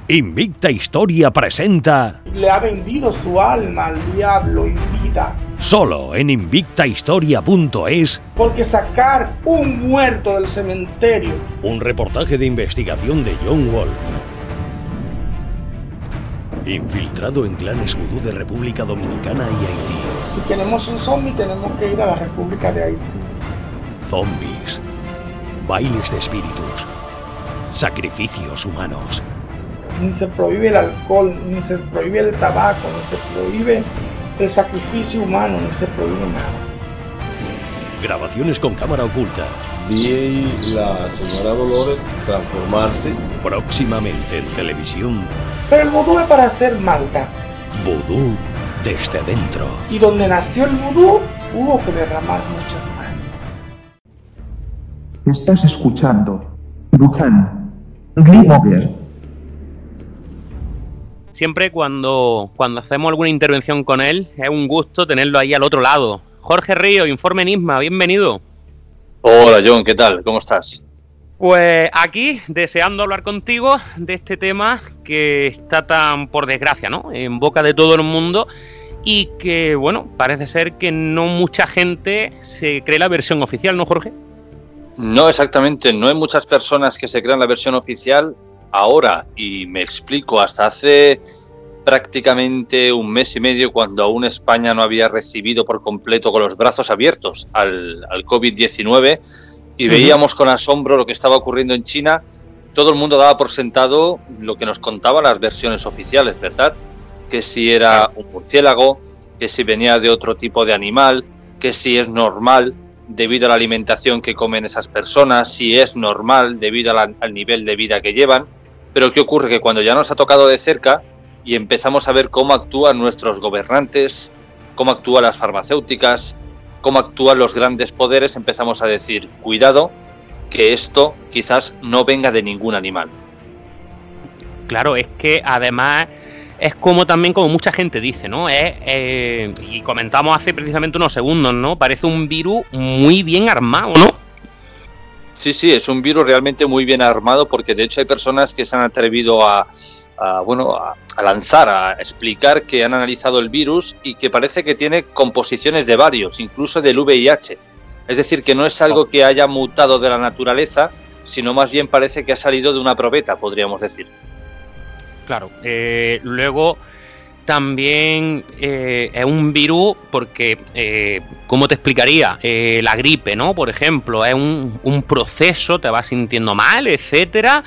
Speaker 1: Invicta Historia presenta.
Speaker 2: Le ha vendido su alma al diablo en vida.
Speaker 1: Solo en invictahistoria.es.
Speaker 2: Porque sacar un muerto del cementerio.
Speaker 1: Un reportaje de investigación de John Wolf. Infiltrado en clanes vudú de República Dominicana y Haití.
Speaker 2: Si queremos un zombie, tenemos que ir a la República de Haití.
Speaker 1: Zombies. Bailes de espíritus. Sacrificios humanos
Speaker 2: ni se prohíbe el alcohol, ni se prohíbe el tabaco, ni se prohíbe el sacrificio humano, ni se prohíbe nada.
Speaker 1: Grabaciones con cámara oculta.
Speaker 3: Vi la señora Dolores transformarse.
Speaker 1: Próximamente en televisión.
Speaker 2: Pero el vudú es para hacer maldad.
Speaker 1: Vudú desde dentro.
Speaker 2: Y donde nació el vudú, hubo que derramar mucha sangre.
Speaker 6: Estás escuchando. Duhan. Grimoger
Speaker 5: siempre cuando, cuando hacemos alguna intervención con él, es un gusto tenerlo ahí al otro lado. Jorge Río, Informe Nisma, bienvenido.
Speaker 9: Hola John, ¿qué tal? ¿Cómo estás?
Speaker 5: Pues aquí, deseando hablar contigo de este tema que está tan, por desgracia, ¿no? En boca de todo el mundo y que, bueno, parece ser que no mucha gente se cree la versión oficial, ¿no, Jorge?
Speaker 9: No, exactamente. No hay muchas personas que se crean la versión oficial ahora, y me explico, hasta hace prácticamente un mes y medio, cuando aún España no había recibido por completo con los brazos abiertos al, al COVID-19 y veíamos con asombro lo que estaba ocurriendo en China, todo el mundo daba por sentado lo que nos contaban las versiones oficiales, ¿verdad? Que si era un murciélago, que si venía de otro tipo de animal, que si es normal debido a la alimentación que comen esas personas, si es normal debido la, al nivel de vida que llevan. Pero ¿qué ocurre? Que cuando ya nos ha tocado de cerca y empezamos a ver cómo actúan nuestros gobernantes, cómo actúan las farmacéuticas, cómo actúan los grandes poderes, empezamos a decir, cuidado, que esto quizás no venga de ningún animal.
Speaker 5: Claro, es que además es como también como mucha gente dice, ¿no? Eh, y comentamos hace precisamente unos segundos, ¿no? Parece un virus muy bien armado, ¿no?
Speaker 9: Sí, sí, es un virus realmente muy bien armado porque de hecho hay personas que se han atrevido a, bueno, a, lanzar, a explicar que han analizado el virus y que parece que tiene composiciones de varios, incluso del VIH. Es decir, que no es algo que haya mutado de la naturaleza, sino más bien parece que ha salido de una probeta, podríamos decir.
Speaker 7: Claro, eh, luego también eh, es un virus porque, eh, ¿cómo te explicaría? Eh, la gripe, ¿no? Por ejemplo, es un, proceso, te vas sintiendo mal, etcétera,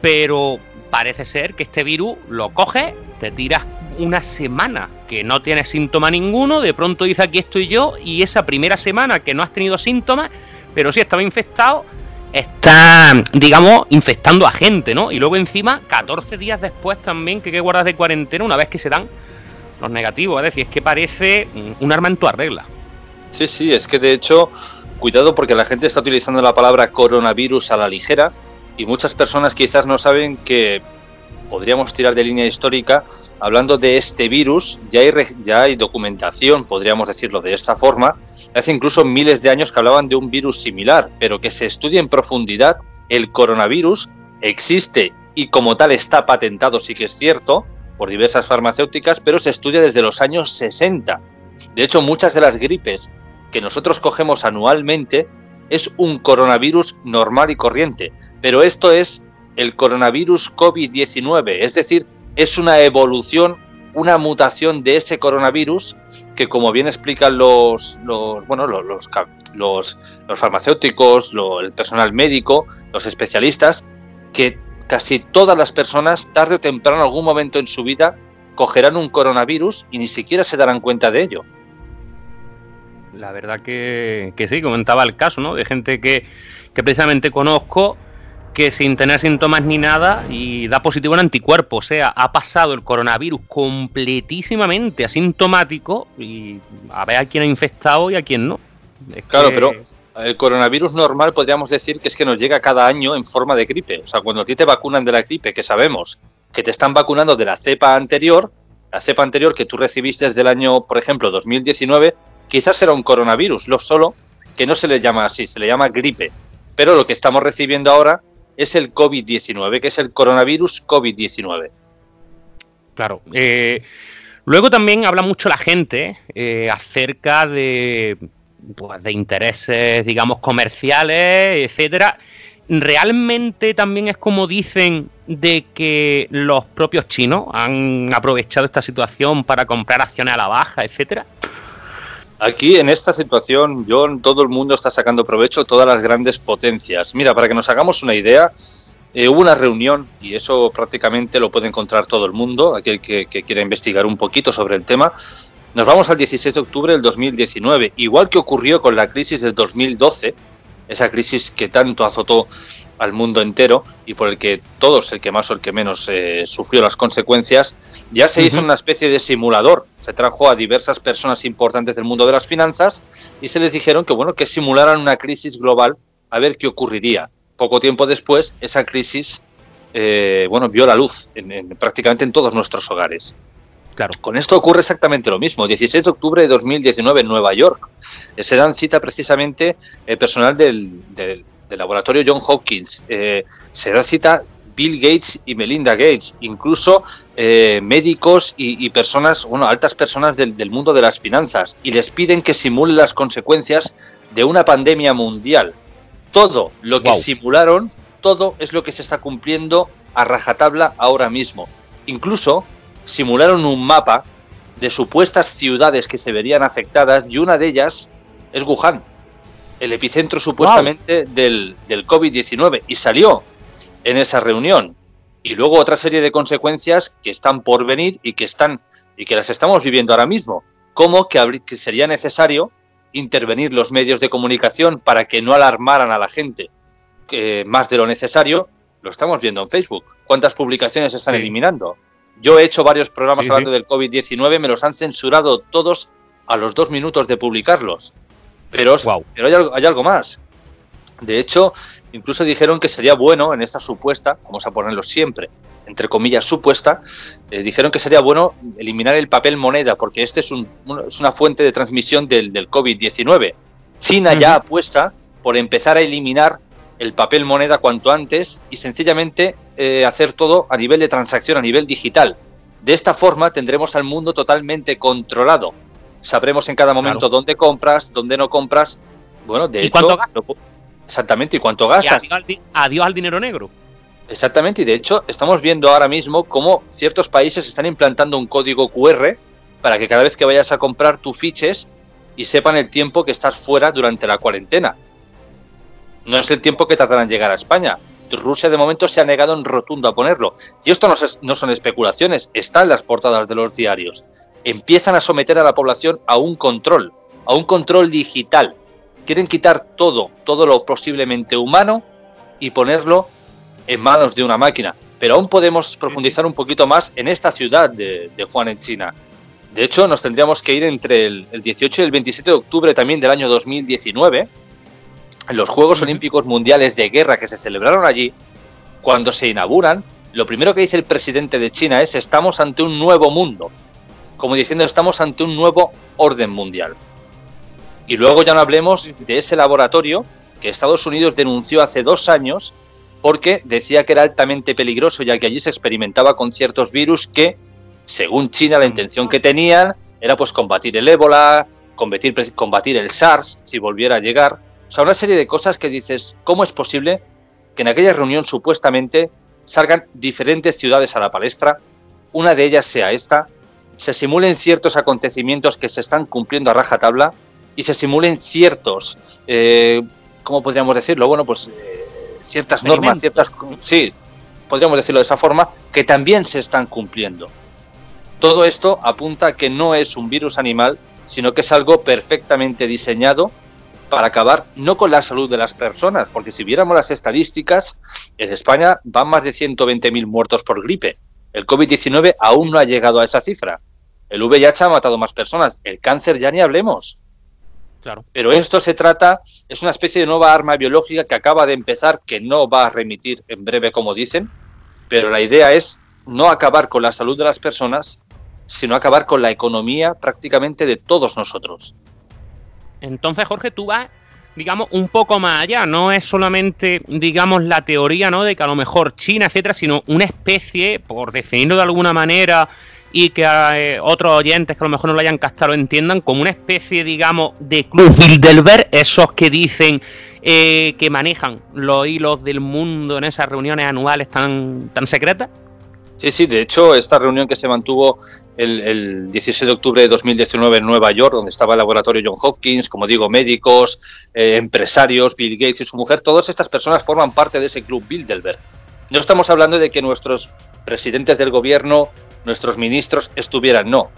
Speaker 7: pero parece ser que este virus lo coges, te tiras una semana que no tienes síntoma ninguno, de pronto dice aquí estoy yo, y esa primera semana que no has tenido síntomas, pero sí estaba infectado, está, digamos, infectando a gente, ¿no? Y luego encima, 14 días después también que hay que guardar de cuarentena una vez que se dan los negativos. Es decir, es que parece un arma en tu arregla.
Speaker 9: Sí, sí, es que de hecho, cuidado porque la gente está utilizando la palabra coronavirus a la ligera y muchas personas quizás no saben que podríamos tirar de línea histórica hablando de este virus, ya hay, ya hay documentación, podríamos decirlo de esta forma, hace incluso miles de años que hablaban de un virus similar, pero que se estudia en profundidad, el coronavirus existe y como tal está patentado, sí que es cierto, por diversas farmacéuticas, pero se estudia desde los años 60. De hecho, muchas de las gripes que nosotros cogemos anualmente es un coronavirus normal y corriente, pero esto es el coronavirus COVID-19, es decir, es una evolución, una mutación de ese coronavirus que, como bien explican los, los bueno, los, los, los farmacéuticos, el personal médico, los especialistas, que casi todas las personas, tarde o temprano, algún momento en su vida, cogerán un coronavirus y ni siquiera se darán cuenta de ello.
Speaker 7: La verdad que, sí, comentaba el caso, ¿no? De gente que, precisamente conozco que sin tener síntomas ni nada y da positivo en anticuerpo, o sea, ha pasado el coronavirus completísimamente asintomático y a ver a quién ha infectado y a quién no.
Speaker 9: claro, pero el coronavirus normal podríamos decir que es que nos llega cada año en forma de gripe. O sea, cuando a ti te vacunan de la gripe, que sabemos que te están vacunando de la cepa anterior, la cepa anterior que tú recibiste desde el año, por ejemplo, 2019, quizás era un coronavirus, lo solo que no se le llama así, se le llama gripe. Pero lo que estamos recibiendo ahora es el COVID-19, que es el coronavirus COVID-19.
Speaker 7: Claro. Eh, luego también habla mucho la gente eh, acerca de pues, de intereses, digamos, comerciales, etcétera. ¿Realmente también es como dicen de que los propios chinos han aprovechado esta situación para comprar acciones a la baja, etcétera?
Speaker 9: Aquí en esta situación, John, todo el mundo está sacando provecho, todas las grandes potencias. Mira, para que nos hagamos una idea, eh, hubo una reunión, y eso prácticamente lo puede encontrar todo el mundo, aquel que, que quiera investigar un poquito sobre el tema, nos vamos al 16 de octubre del 2019, igual que ocurrió con la crisis del 2012, esa crisis que tanto azotó al mundo entero y por el que todos, el que más o el que menos, eh, sufrió las consecuencias, ya se hizo una especie de simulador. Se trajo a diversas personas importantes del mundo de las finanzas y se les dijeron que, bueno, que simularan una crisis global a ver qué ocurriría. Poco tiempo después, esa crisis, eh, bueno, vio la luz prácticamente en todos nuestros hogares. Claro. Con esto ocurre exactamente lo mismo. 16 de octubre de 2019 en Nueva York. Se dan cita precisamente el personal del, laboratorio John Hopkins. Eh, se da cita Bill Gates y Melinda Gates, incluso eh, médicos y, personas, bueno, altas personas del, mundo de las finanzas, y les piden que simulen las consecuencias de una pandemia mundial. Todo lo que simularon, todo es lo que se está cumpliendo a rajatabla ahora mismo. Incluso simularon un mapa de supuestas ciudades que se verían afectadas y una de ellas es Wuhan, el epicentro supuestamente del, del COVID-19 y salió en esa reunión. Y luego otra serie de consecuencias que están por venir y que están y que las estamos viviendo ahora mismo, como que, que sería necesario intervenir los medios de comunicación para que no alarmaran a la gente que más de lo necesario, lo estamos viendo en Facebook. ¿Cuántas publicaciones están eliminando? Yo he hecho varios programas hablando del COVID-19, me los han censurado todos a los dos minutos de publicarlos. Pero, pero hay, algo, más. De hecho, incluso dijeron que sería bueno en esta supuesta, vamos a ponerlo siempre, entre comillas, supuesta, eh, dijeron que sería bueno eliminar el papel moneda, porque este es, una fuente de transmisión del, COVID-19. China ya apuesta por empezar a eliminar el papel moneda cuanto antes y sencillamente eh, hacer todo a nivel de transacción, a nivel digital. De esta forma tendremos al mundo totalmente controlado. Sabremos en cada momento dónde compras, dónde no compras. Bueno, de hecho, exactamente, y cuánto gastas.
Speaker 5: adiós al dinero negro.
Speaker 9: Exactamente, y de hecho estamos viendo ahora mismo cómo ciertos países están implantando un código QR para que cada vez que vayas a comprar tú fiches y sepan el tiempo que estás fuera durante la cuarentena. No es el tiempo que tardarán en llegar a España. Rusia de momento se ha negado en rotundo a ponerlo. Y esto no, no son especulaciones, está en las portadas de los diarios. Empiezan a someter a la población a un control, a un control digital. Quieren quitar todo, todo lo posiblemente humano y ponerlo en manos de una máquina. Pero aún podemos profundizar un poquito más en esta ciudad de, Juan en China. De hecho, nos tendríamos que ir entre el, 18 y el 27 de octubre también del año 2019, en los Juegos Olímpicos Mundiales de Guerra que se celebraron allí, cuando se inauguran, lo primero que dice el presidente de China es estamos ante un nuevo mundo, como diciendo estamos ante un nuevo orden mundial. Y luego ya no hablemos de ese laboratorio que Estados Unidos denunció hace dos años porque decía que era altamente peligroso ya que allí se experimentaba con ciertos virus que, según China, la intención que tenían era pues combatir el ébola, combatir, combatir el SARS si volviera a llegar. O sea, una serie de cosas que dices, ¿cómo es posible que en aquella reunión supuestamente salgan diferentes ciudades a la palestra? Una de ellas sea esta, se simulen ciertos acontecimientos que se están cumpliendo a rajatabla y se simulen ciertos, eh, ¿cómo podríamos decirlo? Bueno, pues eh, ciertas normas, ciertas, sí, podríamos decirlo de esa forma, que también se están cumpliendo. Todo esto apunta a que no es un virus animal, sino que es algo perfectamente diseñado para acabar no con la salud de las personas, porque si viéramos las estadísticas, en España van más de 120.000 muertos por gripe. El COVID-19 aún no ha llegado a esa cifra. El VIH ha matado más personas. El cáncer ya ni hablemos. Pero esto se trata, es una especie de nueva arma biológica que acaba de empezar, que no va a remitir en breve, como dicen, pero la idea es no acabar con la salud de las personas, sino acabar con la economía prácticamente de todos nosotros.
Speaker 5: Entonces, Jorge, tú vas, digamos, un poco más allá. No es solamente, digamos, la teoría, ¿no? De que a lo mejor China, etcétera, sino una especie, por definirlo de alguna manera, y que eh, otros oyentes que a lo mejor no lo hayan captado entiendan como una especie, digamos, de club Bilderberg, esos que dicen eh, que manejan los hilos del mundo en esas reuniones anuales tan, tan secretas.
Speaker 9: Sí, sí, de hecho, esta reunión que se mantuvo el, 16 de octubre de 2019 en Nueva York, donde estaba el laboratorio John Hopkins, como digo, médicos, eh, empresarios, Bill Gates y su mujer, todas estas personas forman parte de ese club Bilderberg. No estamos hablando de que nuestros presidentes del gobierno, nuestros ministros estuvieran. No.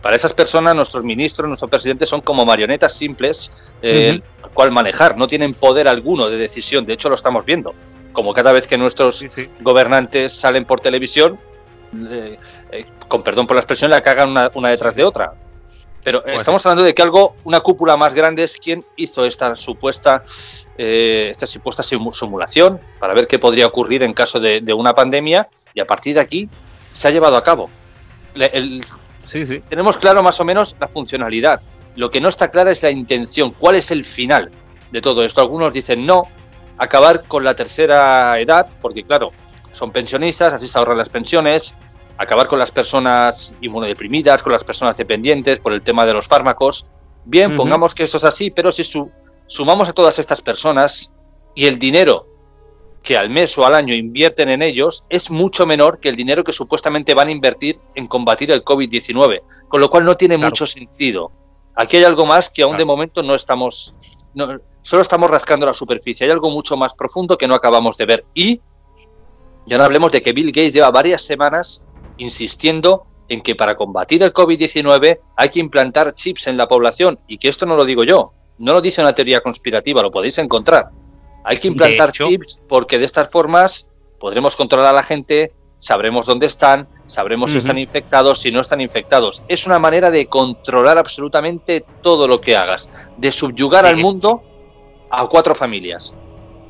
Speaker 9: Para esas personas, nuestros ministros, nuestros presidentes son como marionetas simples, eh, cual manejar. No tienen poder alguno de decisión. De hecho, lo estamos viendo. Como cada vez que nuestros gobernantes salen por televisión, eh, con perdón por la expresión, la cagan una, detrás de otra. Pero pues estamos hablando de que algo, una cúpula más grande es quien hizo esta supuesta, eh, esta supuesta simulación para ver qué podría ocurrir en caso de, una pandemia y a partir de aquí se ha llevado a cabo. Tenemos claro más o menos la funcionalidad. Lo que no está clara es la intención. ¿Cuál es el final de todo esto? Algunos dicen no, acabar con la tercera edad, porque claro, son pensionistas, así se ahorran las pensiones, acabar con las personas inmunodeprimidas, con las personas dependientes por el tema de los fármacos. Bien, pongamos que eso es así, pero si sumamos a todas estas personas y el dinero que al mes o al año invierten en ellos es mucho menor que el dinero que supuestamente van a invertir en combatir el COVID-19, con lo cual no tiene mucho sentido. Aquí hay algo más que aún de momento no estamos, solo estamos rascando la superficie, hay algo mucho más profundo que no acabamos de ver. Y ya no hablemos de que Bill Gates lleva varias semanas insistiendo en que para combatir el COVID-19 hay que implantar chips en la población y que esto no lo digo yo, no lo dice una teoría conspirativa, lo podéis encontrar. Hay que implantar chips porque de estas formas podremos controlar a la gente, sabremos dónde están, sabremos si están infectados, si no están infectados. Es una manera de controlar absolutamente todo lo que hagas, de subyugar al mundo a cuatro familias.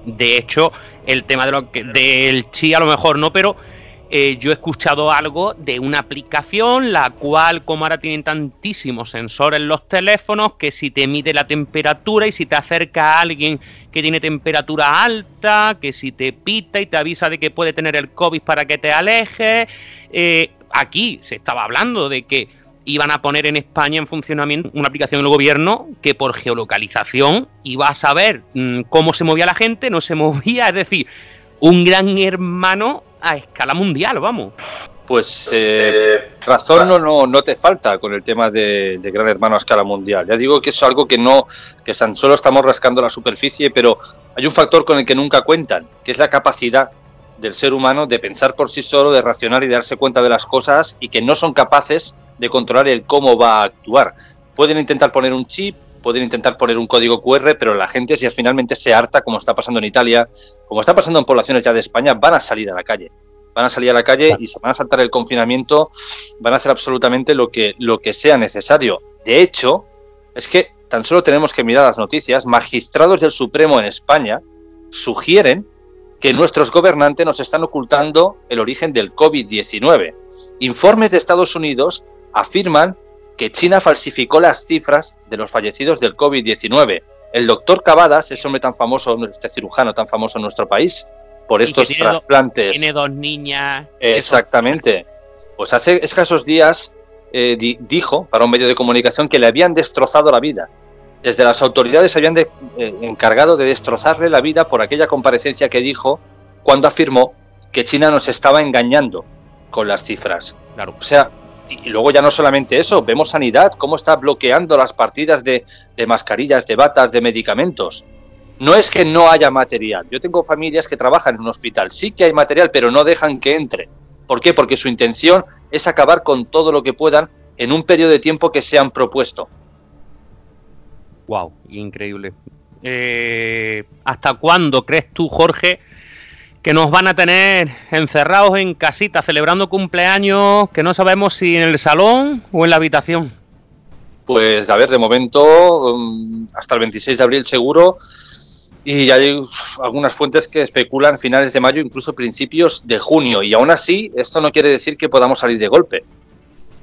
Speaker 5: De hecho, el tema de lo que, del chi a lo mejor no, pero
Speaker 7: eh, yo he escuchado algo de una aplicación, la cual, como ahora tienen tantísimos sensores en los teléfonos, que si te mide la temperatura y si te acerca a alguien que tiene temperatura alta, que si te pita y te avisa de que puede tener el COVID para que te alejes. Eh, aquí se estaba hablando de que iban a poner en España en funcionamiento una aplicación del gobierno que por geolocalización iba a saber mm, cómo se movía la gente, no se movía, es decir, un gran hermano a escala mundial, vamos.
Speaker 9: Pues eh, razón no, no, no, te falta con el tema de, Gran Hermano a escala mundial. Ya digo que es algo que no, que tan solo estamos rascando la superficie, pero hay un factor con el que nunca cuentan, que es la capacidad del ser humano de pensar por sí solo, de racionar y de darse cuenta de las cosas y que no son capaces de controlar el cómo va a actuar. Pueden intentar poner un chip, pueden intentar poner un código QR, pero la gente si finalmente se harta, como está pasando en Italia, como está pasando en poblaciones ya de España, van a salir a la calle van a salir a la calle y se van a saltar el confinamiento, van a hacer absolutamente lo que, lo que sea necesario. De hecho, es que tan solo tenemos que mirar las noticias, magistrados del Supremo en España sugieren que nuestros gobernantes nos están ocultando el origen del COVID-19. Informes de Estados Unidos afirman que China falsificó las cifras de los fallecidos del COVID-19. El doctor Cavadas, ese hombre tan famoso, este cirujano tan famoso en nuestro país, por estos trasplantes.
Speaker 7: tiene dos niñas.
Speaker 9: Exactamente. Pues hace escasos días eh, dijo para un medio de comunicación que le habían destrozado la vida. Desde las autoridades se habían eh, encargado de destrozarle la vida por aquella comparecencia que dijo cuando afirmó que China nos estaba engañando con las cifras. Claro. O sea, y luego ya no solamente eso, vemos sanidad, cómo está bloqueando las partidas de, de mascarillas, de batas, de medicamentos. No es que no haya material. Yo tengo familias que trabajan en un hospital. Sí que hay material, pero no dejan que entre. ¿Por qué? Porque su intención es acabar con todo lo que puedan en un periodo de tiempo que se han propuesto.
Speaker 7: Wow, increíble. Eh, ¿Hasta cuándo crees tú, Jorge, que nos van a tener encerrados en casita celebrando cumpleaños que no sabemos si en el salón o en la habitación?
Speaker 9: Pues a ver, de momento, mm, hasta el 26 de abril seguro, y hay algunas fuentes que especulan finales de mayo, incluso principios de junio. Y aún así, esto no quiere decir que podamos salir de golpe,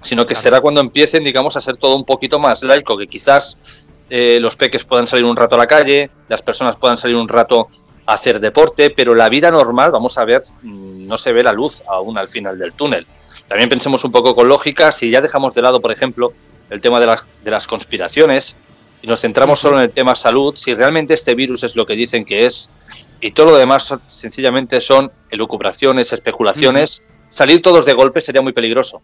Speaker 9: sino que será cuando empiecen, digamos, a ser todo un poquito más laico, que quizás eh, los peques puedan salir un rato a la calle, las personas puedan salir un rato a hacer deporte, pero la vida normal, vamos a ver, mm, no se ve la luz aún al final del túnel. También pensemos un poco con lógica, si ya dejamos de lado, por ejemplo, el tema de las, de las conspiraciones, y nos centramos solo en el tema salud, si realmente este virus es lo que dicen que es y todo lo demás sencillamente son elucubraciones, especulaciones, salir todos de golpe sería muy peligroso,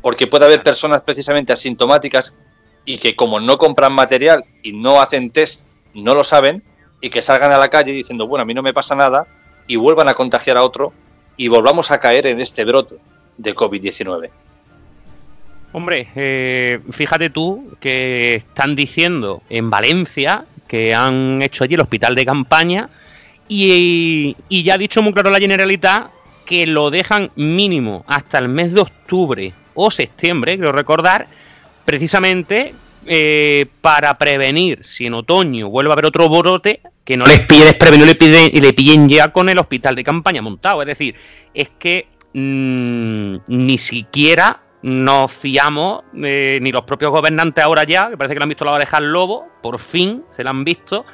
Speaker 9: porque puede haber personas precisamente asintomáticas y que como no compran material y no hacen test, no lo saben y que salgan a la calle diciendo, bueno, a mí no me pasa nada y vuelvan a contagiar a otro y volvamos a caer en este brote de COVID-19.
Speaker 7: Hombre, eh, fíjate tú que están diciendo en Valencia que han hecho allí el hospital de campaña y, ya ha dicho muy claro la Generalitat que lo dejan mínimo hasta el mes de octubre o septiembre, quiero recordar, precisamente eh, para prevenir si en otoño vuelve a haber otro brote, que no les pide desprevenir le piden, y le pillen ya con el hospital de campaña montado. Es decir, es que mm, ni siquiera nos fiamos, eh, ni los propios gobernantes ahora ya, que parece que lo han visto la oreja al lobo, por fin se la han visto,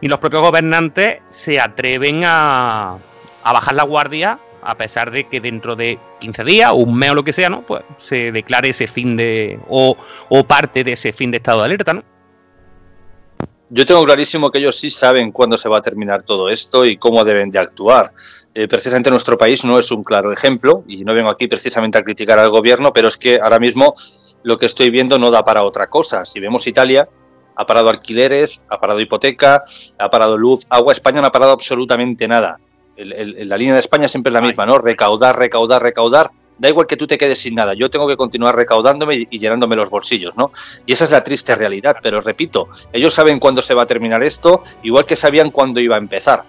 Speaker 7: ni los propios gobernantes se atreven a bajar la guardia a pesar de que dentro de 15 días, un mes o lo que sea, ¿no? Pues se declare ese fin de. o, o parte de ese fin de estado de alerta, ¿no?
Speaker 9: Yo tengo clarísimo que ellos sí saben cuándo se va a terminar todo esto y cómo deben de actuar. Eh, precisamente nuestro país no es un claro ejemplo y no vengo aquí precisamente a criticar al gobierno, pero es que ahora mismo lo que estoy viendo no da para otra cosa. Si vemos Italia, ha parado alquileres, ha parado hipoteca, ha parado luz, agua. España no ha parado absolutamente nada. La línea de España siempre es la misma, ¿no? Recaudar, recaudar, recaudar da igual que tú te quedes sin nada, yo tengo que continuar recaudándome y llenándome los bolsillos, ¿no? Y esa es la triste realidad, pero repito, ellos saben cuándo se va a terminar esto, igual que sabían cuándo iba a empezar,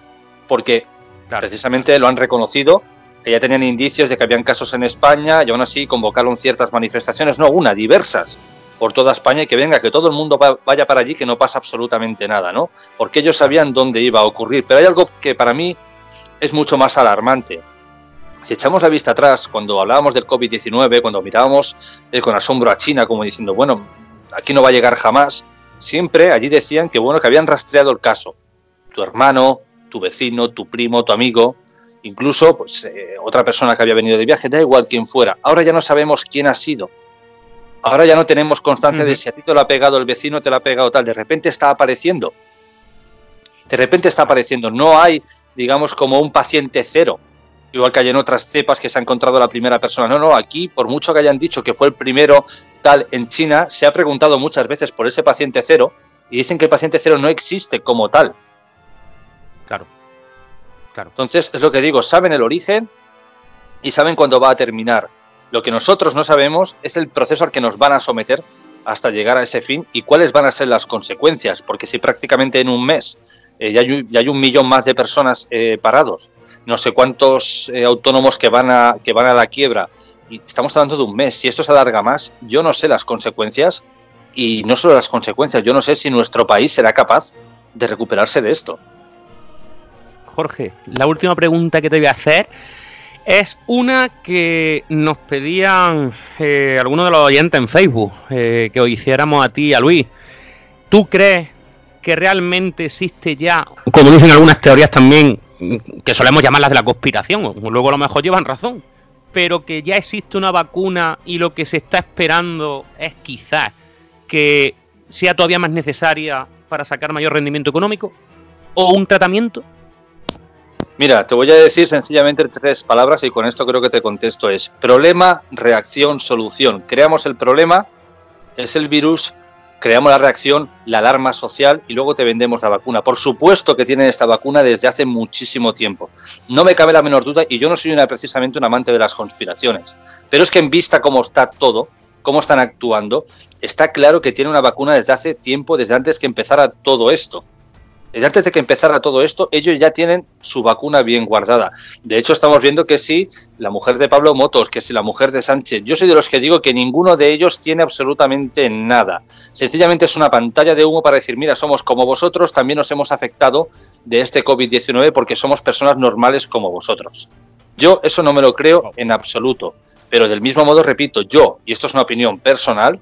Speaker 9: porque precisamente lo han reconocido, que ya tenían indicios de que habían casos en España y aún así convocaron ciertas manifestaciones, no una, diversas, por toda España y que venga, que todo el mundo vaya para allí, que no pasa absolutamente nada, ¿no? Porque ellos sabían dónde iba a ocurrir, pero hay algo que para mí es mucho más alarmante si echamos la vista atrás, cuando hablábamos del COVID-19, cuando mirábamos eh, con asombro a China, como diciendo, bueno, aquí no va a llegar jamás, siempre allí decían que, bueno, que habían rastreado el caso. Tu hermano, tu vecino, tu primo, tu amigo, incluso pues, eh, otra persona que había venido de viaje, da igual quién fuera. Ahora ya no sabemos quién ha sido. Ahora ya no tenemos constancia de si a ti te lo ha pegado el vecino, te lo ha pegado tal. De repente está apareciendo. De repente está apareciendo. No hay, digamos, como un paciente cero. Igual que hay en otras cepas que se ha encontrado la primera persona. No, no, aquí, por mucho que hayan dicho que fue el primero tal en China, se ha preguntado muchas veces por ese paciente cero y dicen que el paciente cero no existe como tal.
Speaker 7: Claro. Claro.
Speaker 9: Entonces, es lo que digo, saben el origen y saben cuándo va a terminar. Lo que nosotros no sabemos es el proceso al que nos van a someter hasta llegar a ese fin y cuáles van a ser las consecuencias, porque si prácticamente en un mes eh, ya, hay, un millón más de personas eh, parados, no sé cuántos eh, autónomos que van, a, que van a la quiebra, y estamos hablando de un mes, si esto se alarga más, yo no sé las consecuencias y no solo las consecuencias, yo no sé si nuestro país será capaz de recuperarse de esto.
Speaker 7: Jorge, la última pregunta que te voy a hacer es una que nos pedían eh, algunos de los oyentes en Facebook, que os hiciéramos a ti y a Luis. ¿Tú crees que realmente existe ya, como dicen algunas teorías también, que solemos llamarlas de la conspiración, luego a lo mejor llevan razón, pero que ya existe una vacuna y lo que se está esperando es quizás que sea todavía más necesaria para sacar mayor rendimiento económico? ¿O un tratamiento?
Speaker 9: Mira, te voy a decir sencillamente tres palabras y con esto creo que te contesto es problema, reacción, solución. Creamos el problema, es el virus, creamos la reacción, la alarma social y luego te vendemos la vacuna. Por supuesto que tienen esta vacuna desde hace muchísimo tiempo. No me cabe la menor duda y yo no soy precisamente un amante de las conspiraciones. Pero es que en vista cómo está todo, cómo están actuando, está claro que tiene una vacuna desde hace tiempo, desde antes que empezara todo esto. Antes de que empezara todo esto, ellos ya tienen su vacuna bien guardada. De hecho, estamos viendo que si la mujer de Pablo Motos, que si la mujer de Sánchez, yo soy de los que digo que ninguno de ellos tiene absolutamente nada. Sencillamente es una pantalla de humo para decir, mira, somos como vosotros, también nos hemos afectado de este COVID-19 porque somos personas normales como vosotros. Yo eso no me lo creo en absoluto. Pero del mismo modo, repito, yo, y esto es una opinión personal,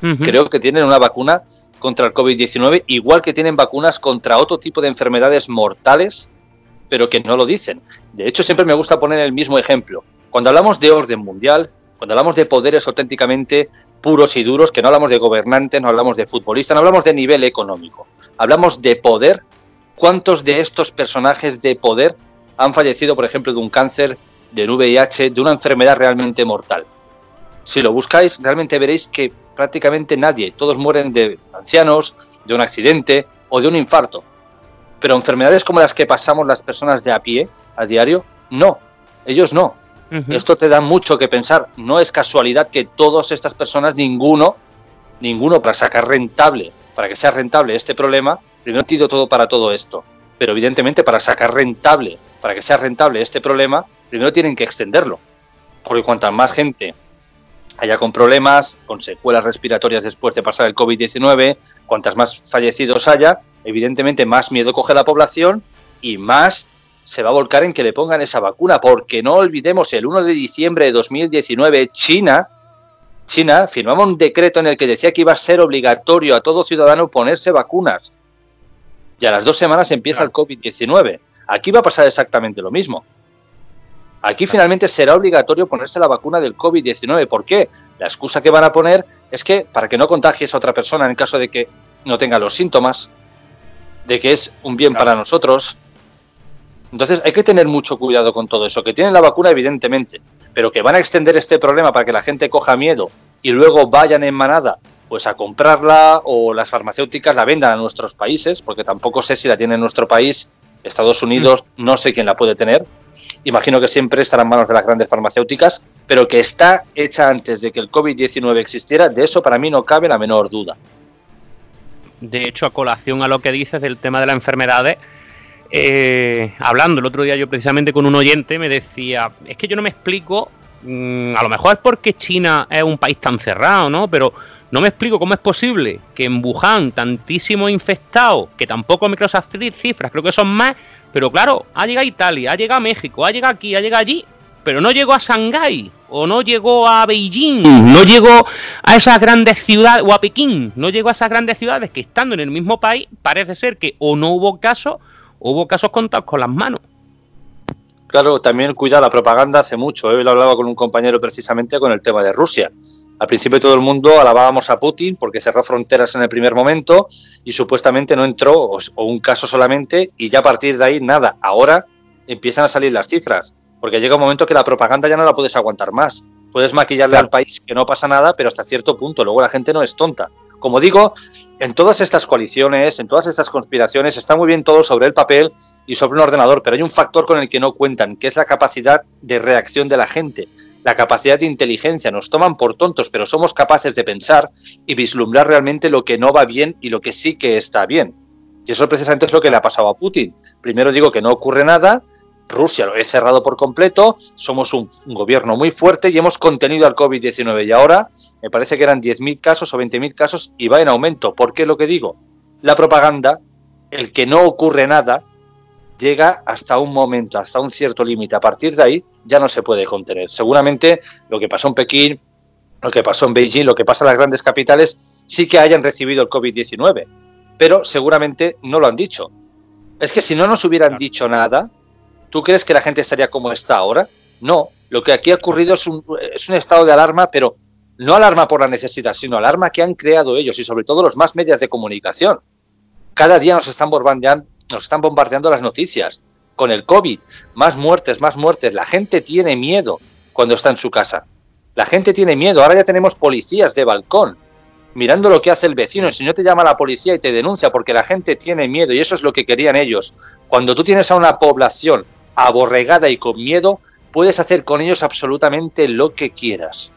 Speaker 9: uh -huh. creo que tienen una vacuna contra el COVID-19, igual que tienen vacunas contra otro tipo de enfermedades mortales, pero que no lo dicen. De hecho, siempre me gusta poner el mismo ejemplo. Cuando hablamos de orden mundial, cuando hablamos de poderes auténticamente puros y duros, que no hablamos de gobernantes, no hablamos de futbolistas, no hablamos de nivel económico, hablamos de poder, ¿cuántos de estos personajes de poder han fallecido, por ejemplo, de un cáncer, del VIH, de una enfermedad realmente mortal? Si lo buscáis, realmente veréis que prácticamente nadie. Todos mueren de ancianos, de un accidente o de un infarto. Pero enfermedades como las que pasamos las personas de a pie a diario, no. Ellos no. Uh -huh. Esto te da mucho que pensar. No es casualidad que todas estas personas, ninguno, ninguno para sacar rentable, para que sea rentable este problema, primero tido todo para todo esto. Pero evidentemente para sacar rentable, para que sea rentable este problema, primero tienen que extenderlo. Porque cuanta más gente haya con problemas, con secuelas respiratorias después de pasar el COVID-19, cuantas más fallecidos haya, evidentemente más miedo coge la población y más se va a volcar en que le pongan esa vacuna, porque no olvidemos, el 1 de diciembre de 2019, China, China firmaba un decreto en el que decía que iba a ser obligatorio a todo ciudadano ponerse vacunas. Y a las dos semanas empieza el COVID-19. Aquí va a pasar exactamente lo mismo. Aquí finalmente será obligatorio ponerse la vacuna del COVID-19. ¿Por qué? La excusa que van a poner es que para que no contagies a otra persona en el caso de que no tenga los síntomas, de que es un bien para nosotros. Entonces hay que tener mucho cuidado con todo eso. Que tienen la vacuna evidentemente, pero que van a extender este problema para que la gente coja miedo y luego vayan en manada pues a comprarla o las farmacéuticas la vendan a nuestros países, porque tampoco sé si la tiene en nuestro país, Estados Unidos, no sé quién la puede tener, imagino que siempre estará en manos de las grandes farmacéuticas, pero que está hecha antes de que el COVID-19 existiera, de eso para mí no cabe la menor duda.
Speaker 7: De hecho, a colación a lo que dices del tema de las enfermedades, eh, hablando el otro día yo precisamente con un oyente, me decía, es que yo no me explico, mmm, a lo mejor es porque China es un país tan cerrado, ¿no? Pero no me explico cómo es posible que en Wuhan tantísimo infectado, que tampoco me creo esas cifras, creo que son más, pero claro, ha llegado a Italia, ha llegado a México, ha llegado aquí, ha llegado allí, pero no llegó a Shanghái, o no llegó a Beijing, no llegó a esas grandes ciudades, o a Pekín, no llegó a esas grandes ciudades que estando en el mismo país, parece ser que o no hubo casos, o hubo casos contados con las manos.
Speaker 9: Claro, también cuida la propaganda hace mucho. Hoy ¿eh? lo hablaba con un compañero precisamente con el tema de Rusia. Al principio todo el mundo alabábamos a Putin porque cerró fronteras en el primer momento y supuestamente no entró o, un caso solamente y ya a partir de ahí nada. Ahora empiezan a salir las cifras porque llega un momento que la propaganda ya no la puedes aguantar más. Puedes maquillarle al país que no pasa nada, pero hasta cierto punto. Luego la gente no es tonta. Como digo, en todas estas coaliciones, en todas estas conspiraciones, está muy bien todo sobre el papel y sobre un ordenador, pero hay un factor con el que no cuentan, que es la capacidad de reacción de la gente la capacidad de inteligencia. Nos toman por tontos, pero somos capaces de pensar y vislumbrar realmente lo que no va bien y lo que sí que está bien. Y eso precisamente es lo que le ha pasado a Putin. Primero digo que no ocurre nada, Rusia lo he cerrado por completo, somos un, gobierno muy fuerte y hemos contenido al COVID-19 y ahora me parece que eran 10.000 casos o 20.000 casos y va en aumento. ¿Por qué lo que digo? La propaganda, el que no ocurre nada, llega hasta un momento, hasta un cierto límite. A partir de ahí ya no se puede contener. Seguramente lo que pasó en Pekín, lo que pasó en Beijing, lo que pasa en las grandes capitales, sí que hayan recibido el COVID-19, pero seguramente no lo han dicho. Es que si no nos hubieran dicho nada, ¿tú crees que la gente estaría como está ahora? No, lo que aquí ha ocurrido es un, es un estado de alarma, pero no alarma por la necesidad, sino alarma que han creado ellos y sobre todo los más medios de comunicación. Cada día nos están bombardeando, nos están bombardeando las noticias. Con el COVID, más muertes, más muertes. La gente tiene miedo cuando está en su casa. La gente tiene miedo. Ahora ya tenemos policías de balcón mirando lo que hace el vecino. Si no te llama la policía y te denuncia porque la gente tiene miedo y eso es lo que querían ellos. Cuando tú tienes a una población aborregada y con miedo, puedes hacer con ellos absolutamente lo que quieras.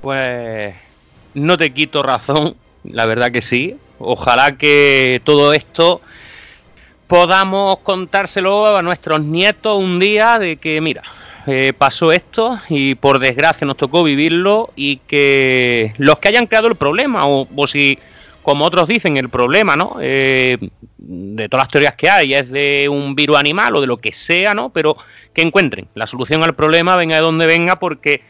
Speaker 7: Pues no te quito razón, la verdad que sí. Ojalá que todo esto podamos contárselo a nuestros nietos un día de que, mira, eh, pasó esto y por desgracia nos tocó vivirlo y que los que hayan creado el problema, o, si, como otros dicen, el problema, ¿no? Eh, de todas las teorías que hay, es de un virus animal o de lo que sea, ¿no? Pero que encuentren la solución al problema, venga de donde venga, porque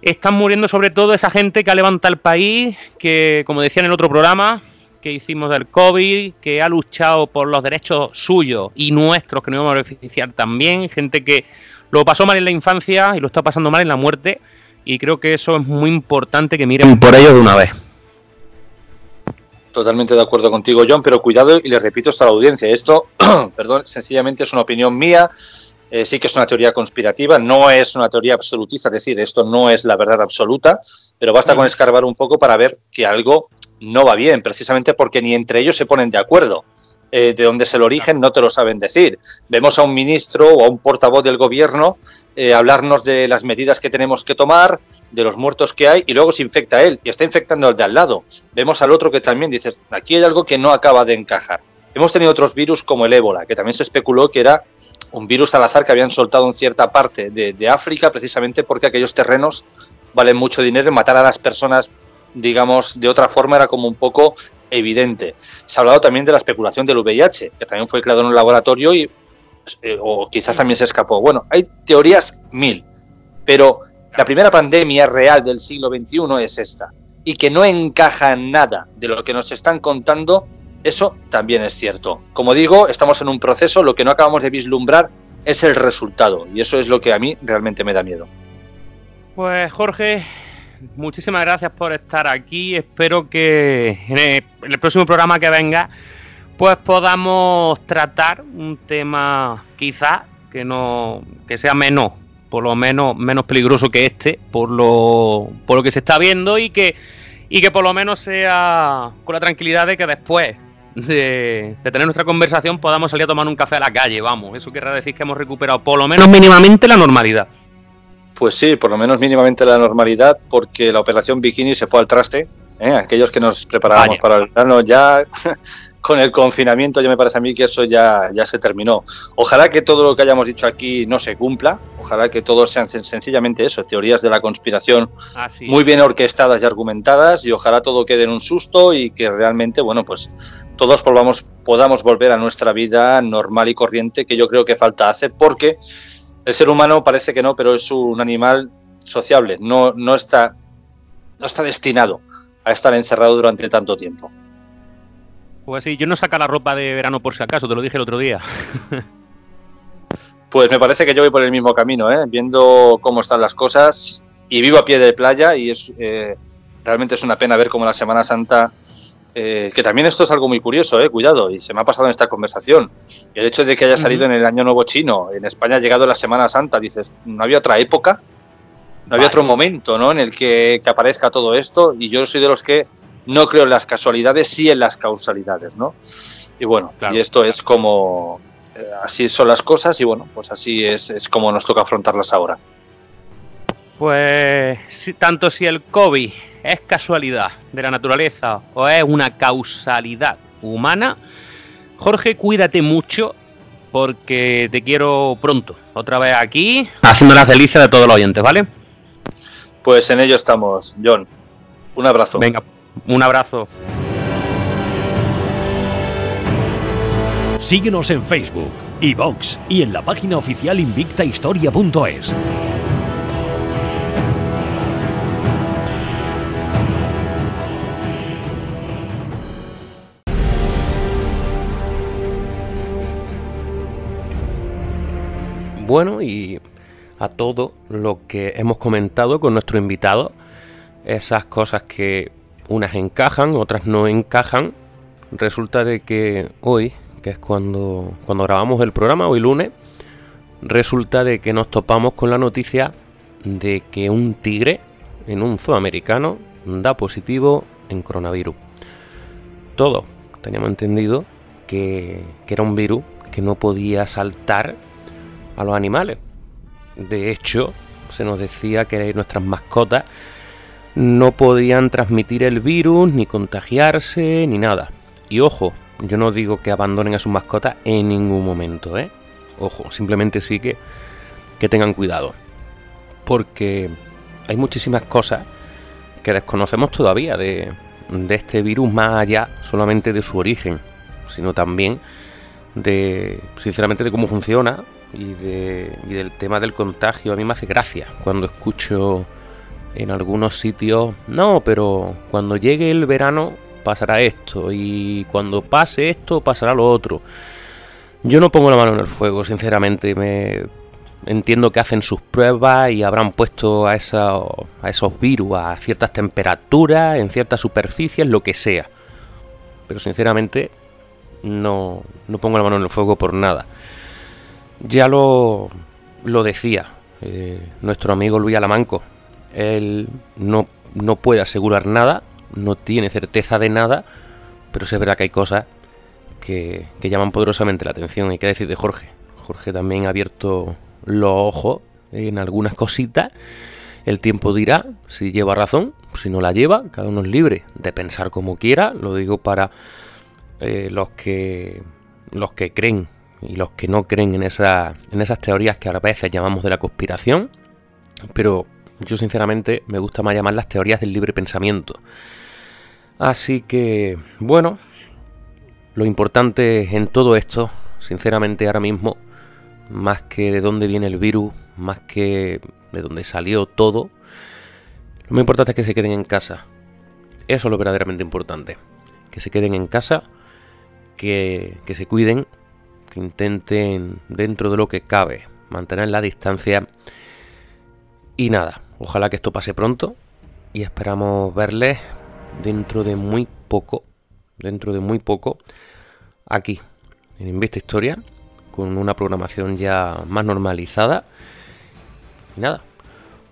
Speaker 7: están muriendo sobre todo esa gente que ha levantado el país, que, como decía en el otro programa, que hicimos del COVID, que ha luchado por los derechos suyos y nuestros que nos íbamos a beneficiar también, gente que lo pasó mal en la infancia y lo está pasando mal en la muerte, y creo que eso es muy importante que miren por ello de una vez.
Speaker 9: Totalmente de acuerdo contigo, John, pero cuidado y le repito esto a la audiencia. Esto, perdón, sencillamente es una opinión mía. Eh, sí que es una teoría conspirativa, no es una teoría absolutista, es decir, esto no es la verdad absoluta, pero basta con escarbar un poco para ver que algo no va bien, precisamente porque ni entre ellos se ponen de acuerdo. Eh, de dónde es el origen no te lo saben decir. Vemos a un ministro o a un portavoz del gobierno eh, hablarnos de las medidas que tenemos que tomar, de los muertos que hay, y luego se infecta él y está infectando al de al lado. Vemos al otro que también dice, aquí hay algo que no acaba de encajar. Hemos tenido otros virus como el ébola, que también se especuló que era un virus al azar que habían soltado en cierta parte de, de África, precisamente porque aquellos terrenos valen mucho dinero y matar a las personas digamos, de otra forma era como un poco evidente. Se ha hablado también de la especulación del VIH, que también fue creado en un laboratorio y eh, o quizás también se escapó. Bueno, hay teorías mil, pero la primera pandemia real del siglo XXI es esta. Y que no encaja en nada de lo que nos están contando, eso también es cierto. Como digo, estamos en un proceso, lo que no acabamos de vislumbrar es el resultado, y eso es lo que a mí realmente me da miedo.
Speaker 7: Pues Jorge, muchísimas gracias por estar aquí. Espero que en el, próximo programa que venga, pues podamos tratar un tema quizá que no que sea menos, por lo menos menos peligroso que este, por lo por lo que se está viendo y que y que por lo menos sea con la tranquilidad de que después de, de, tener nuestra conversación podamos salir a tomar un café a la calle, vamos. Eso querrá decir que hemos recuperado por lo menos mínimamente la normalidad.
Speaker 9: Pues sí, por lo menos mínimamente la normalidad, porque la operación Bikini se fue al traste. ¿eh? Aquellos que nos preparábamos para el verano ya con el confinamiento, ya me parece a mí que eso ya, ya se terminó. Ojalá que todo lo que hayamos dicho aquí no se cumpla, ojalá que todos sean sencillamente eso, teorías de la conspiración muy bien orquestadas y argumentadas, y ojalá todo quede en un susto y que realmente, bueno, pues todos podamos, podamos volver a nuestra vida normal y corriente, que yo creo que falta hace, porque El ser humano parece que no, pero es un animal sociable, no, no, está, no está destinado a estar encerrado durante tanto tiempo.
Speaker 5: Pues sí, yo no saca la ropa de verano por si acaso, te lo dije el otro día.
Speaker 9: pues me parece que yo voy por el mismo camino, ¿eh? viendo cómo están las cosas y vivo a pie de playa y es eh, realmente es una pena ver cómo la Semana Santa eh, que también esto es algo muy curioso, eh, cuidado, y se me ha pasado en esta conversación. El hecho de que haya salido en el Año Nuevo Chino, en España ha llegado la Semana Santa, dices, ¿no había otra época? ¿No había otro momento ¿no? en el que, aparezca todo esto? Y yo soy de los que no creo en las casualidades, sí en las causalidades, ¿no? Y bueno, y esto es como, eh, así son las cosas y bueno, pues así es, es como nos toca afrontarlas ahora.
Speaker 5: Pues tanto si el COVID es casualidad de la naturaleza o es una causalidad humana, Jorge, cuídate mucho porque te quiero pronto, otra vez aquí, haciendo las delicias de todos los oyentes, ¿vale?
Speaker 9: Pues en ello estamos, John. Un abrazo.
Speaker 5: Venga, un abrazo.
Speaker 1: Síguenos en Facebook, iVox y en la página oficial invictahistoria.es.
Speaker 5: Bueno, y a todo lo que hemos comentado con nuestro invitado, esas cosas que unas encajan, otras no encajan, resulta de que hoy, que es cuando, cuando grabamos el programa, hoy lunes, resulta de que nos topamos con la noticia de que un tigre en un zoo americano da positivo en coronavirus. Todo teníamos entendido que, que era un virus que no podía saltar a los animales. De hecho, se nos decía que nuestras mascotas no podían transmitir el virus, ni contagiarse, ni nada. Y ojo, yo no digo que abandonen a sus mascotas en ningún momento, ¿eh? Ojo, simplemente sí que, que tengan cuidado. Porque hay muchísimas cosas que desconocemos todavía de, de este virus más allá solamente de su origen, sino también de, sinceramente, de cómo funciona, y, de, del tema del contagio. A mí me hace gracia cuando escucho en algunos sitios, no, pero cuando llegue el verano pasará esto y cuando pase esto pasará lo otro. Yo no pongo la mano en el fuego, sinceramente. Me entiendo que hacen sus pruebas y habrán puesto a, esa, a esos virus a ciertas temperaturas, en ciertas superficies, lo que sea. Pero sinceramente no, no pongo la mano en el fuego por nada. Ya lo, lo decía eh, nuestro amigo Luis Alamanco. Él no, no puede asegurar nada, no tiene certeza de nada, pero sí es verdad que hay cosas que, que llaman poderosamente la atención. Hay que decir de Jorge. Jorge también ha abierto los ojos en algunas cositas. El tiempo dirá si lleva razón, si no la lleva, cada uno es libre de pensar como quiera. Lo digo para eh, los que los que creen y los que no creen en, esa, en esas teorías que a veces llamamos de la conspiración, pero yo sinceramente me gusta más llamar las teorías del libre pensamiento. Así que, bueno, lo importante en todo esto, sinceramente ahora mismo, más que de dónde viene el virus, más que de dónde salió todo, lo más importante es que se queden en casa. Eso es lo verdaderamente importante. Que se queden en casa, que, que se cuiden intenten, dentro de lo que cabe, mantener la distancia. Y nada, ojalá que esto pase pronto y esperamos verles dentro de muy poco, dentro de muy poco, aquí, en Invista Historia, con una programación ya más normalizada. Y nada,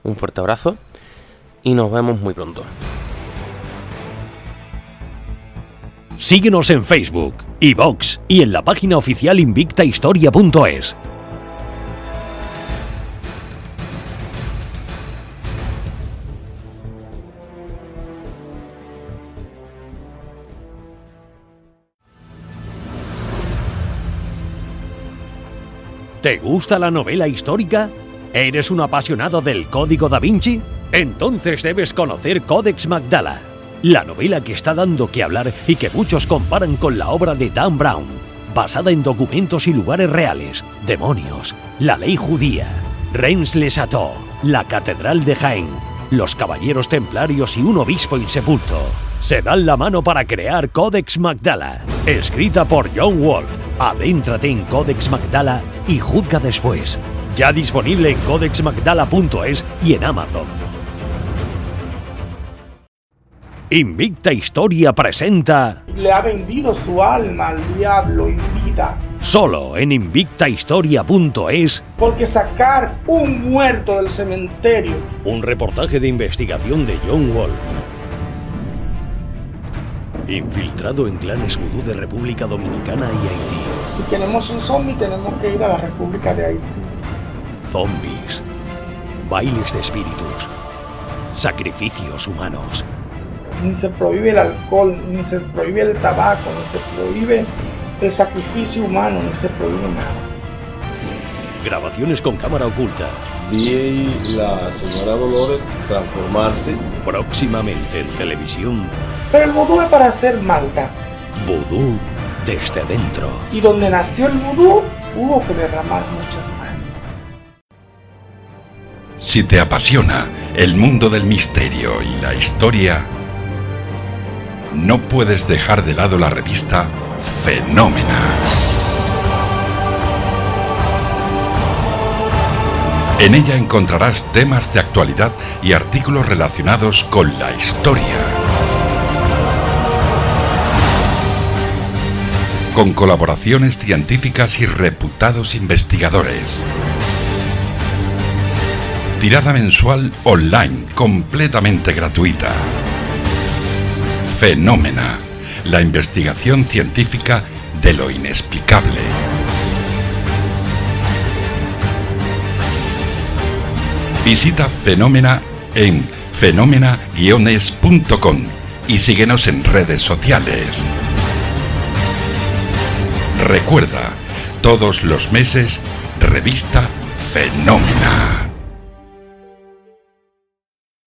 Speaker 5: un fuerte abrazo y nos vemos muy pronto.
Speaker 1: Síguenos en Facebook, iVox y en la página oficial invictahistoria.es. ¿Te gusta la novela histórica? ¿Eres un apasionado del Código da Vinci? Entonces debes conocer Codex Magdala la novela que está dando que hablar y que muchos comparan con la obra de Dan Brown, basada en documentos y lugares reales, demonios, la ley judía, Reims les Ató, la Catedral de Jaén, los Caballeros Templarios y un obispo insepulto se dan la mano para crear Codex Magdala, escrita por John Wolf. Adéntrate en Codex Magdala y juzga después. Ya disponible en codexmagdala.es y en Amazon. Invicta Historia presenta.
Speaker 2: Le ha vendido su alma al diablo y vida.
Speaker 1: Solo en invictahistoria.es.
Speaker 2: Porque sacar un muerto del cementerio.
Speaker 1: Un reportaje de investigación de John Wolf. Infiltrado en clanes vudú de República Dominicana y Haití.
Speaker 2: Si queremos un zombie, tenemos que ir a la República de Haití.
Speaker 1: Zombies. Bailes de espíritus. Sacrificios humanos.
Speaker 2: Ni se prohíbe el alcohol, ni se prohíbe el tabaco, ni se prohíbe el sacrificio humano, ni se prohíbe nada.
Speaker 1: Grabaciones con cámara oculta.
Speaker 3: Vi la señora Dolores transformarse.
Speaker 1: Próximamente en televisión.
Speaker 2: Pero el vudú es para hacer maldad.
Speaker 1: Vudú desde dentro.
Speaker 2: Y donde nació el vudú, hubo que derramar mucha sangre.
Speaker 4: Si te apasiona el mundo del misterio y la historia, no puedes dejar de lado la revista Fenómena. En ella encontrarás temas de actualidad y artículos relacionados con la historia. Con colaboraciones científicas y reputados investigadores. Tirada mensual online, completamente gratuita. Fenómena, la investigación científica de lo inexplicable. Visita Fenómena en fenómena-es.com y síguenos en redes sociales. Recuerda, todos los meses, revista Fenómena.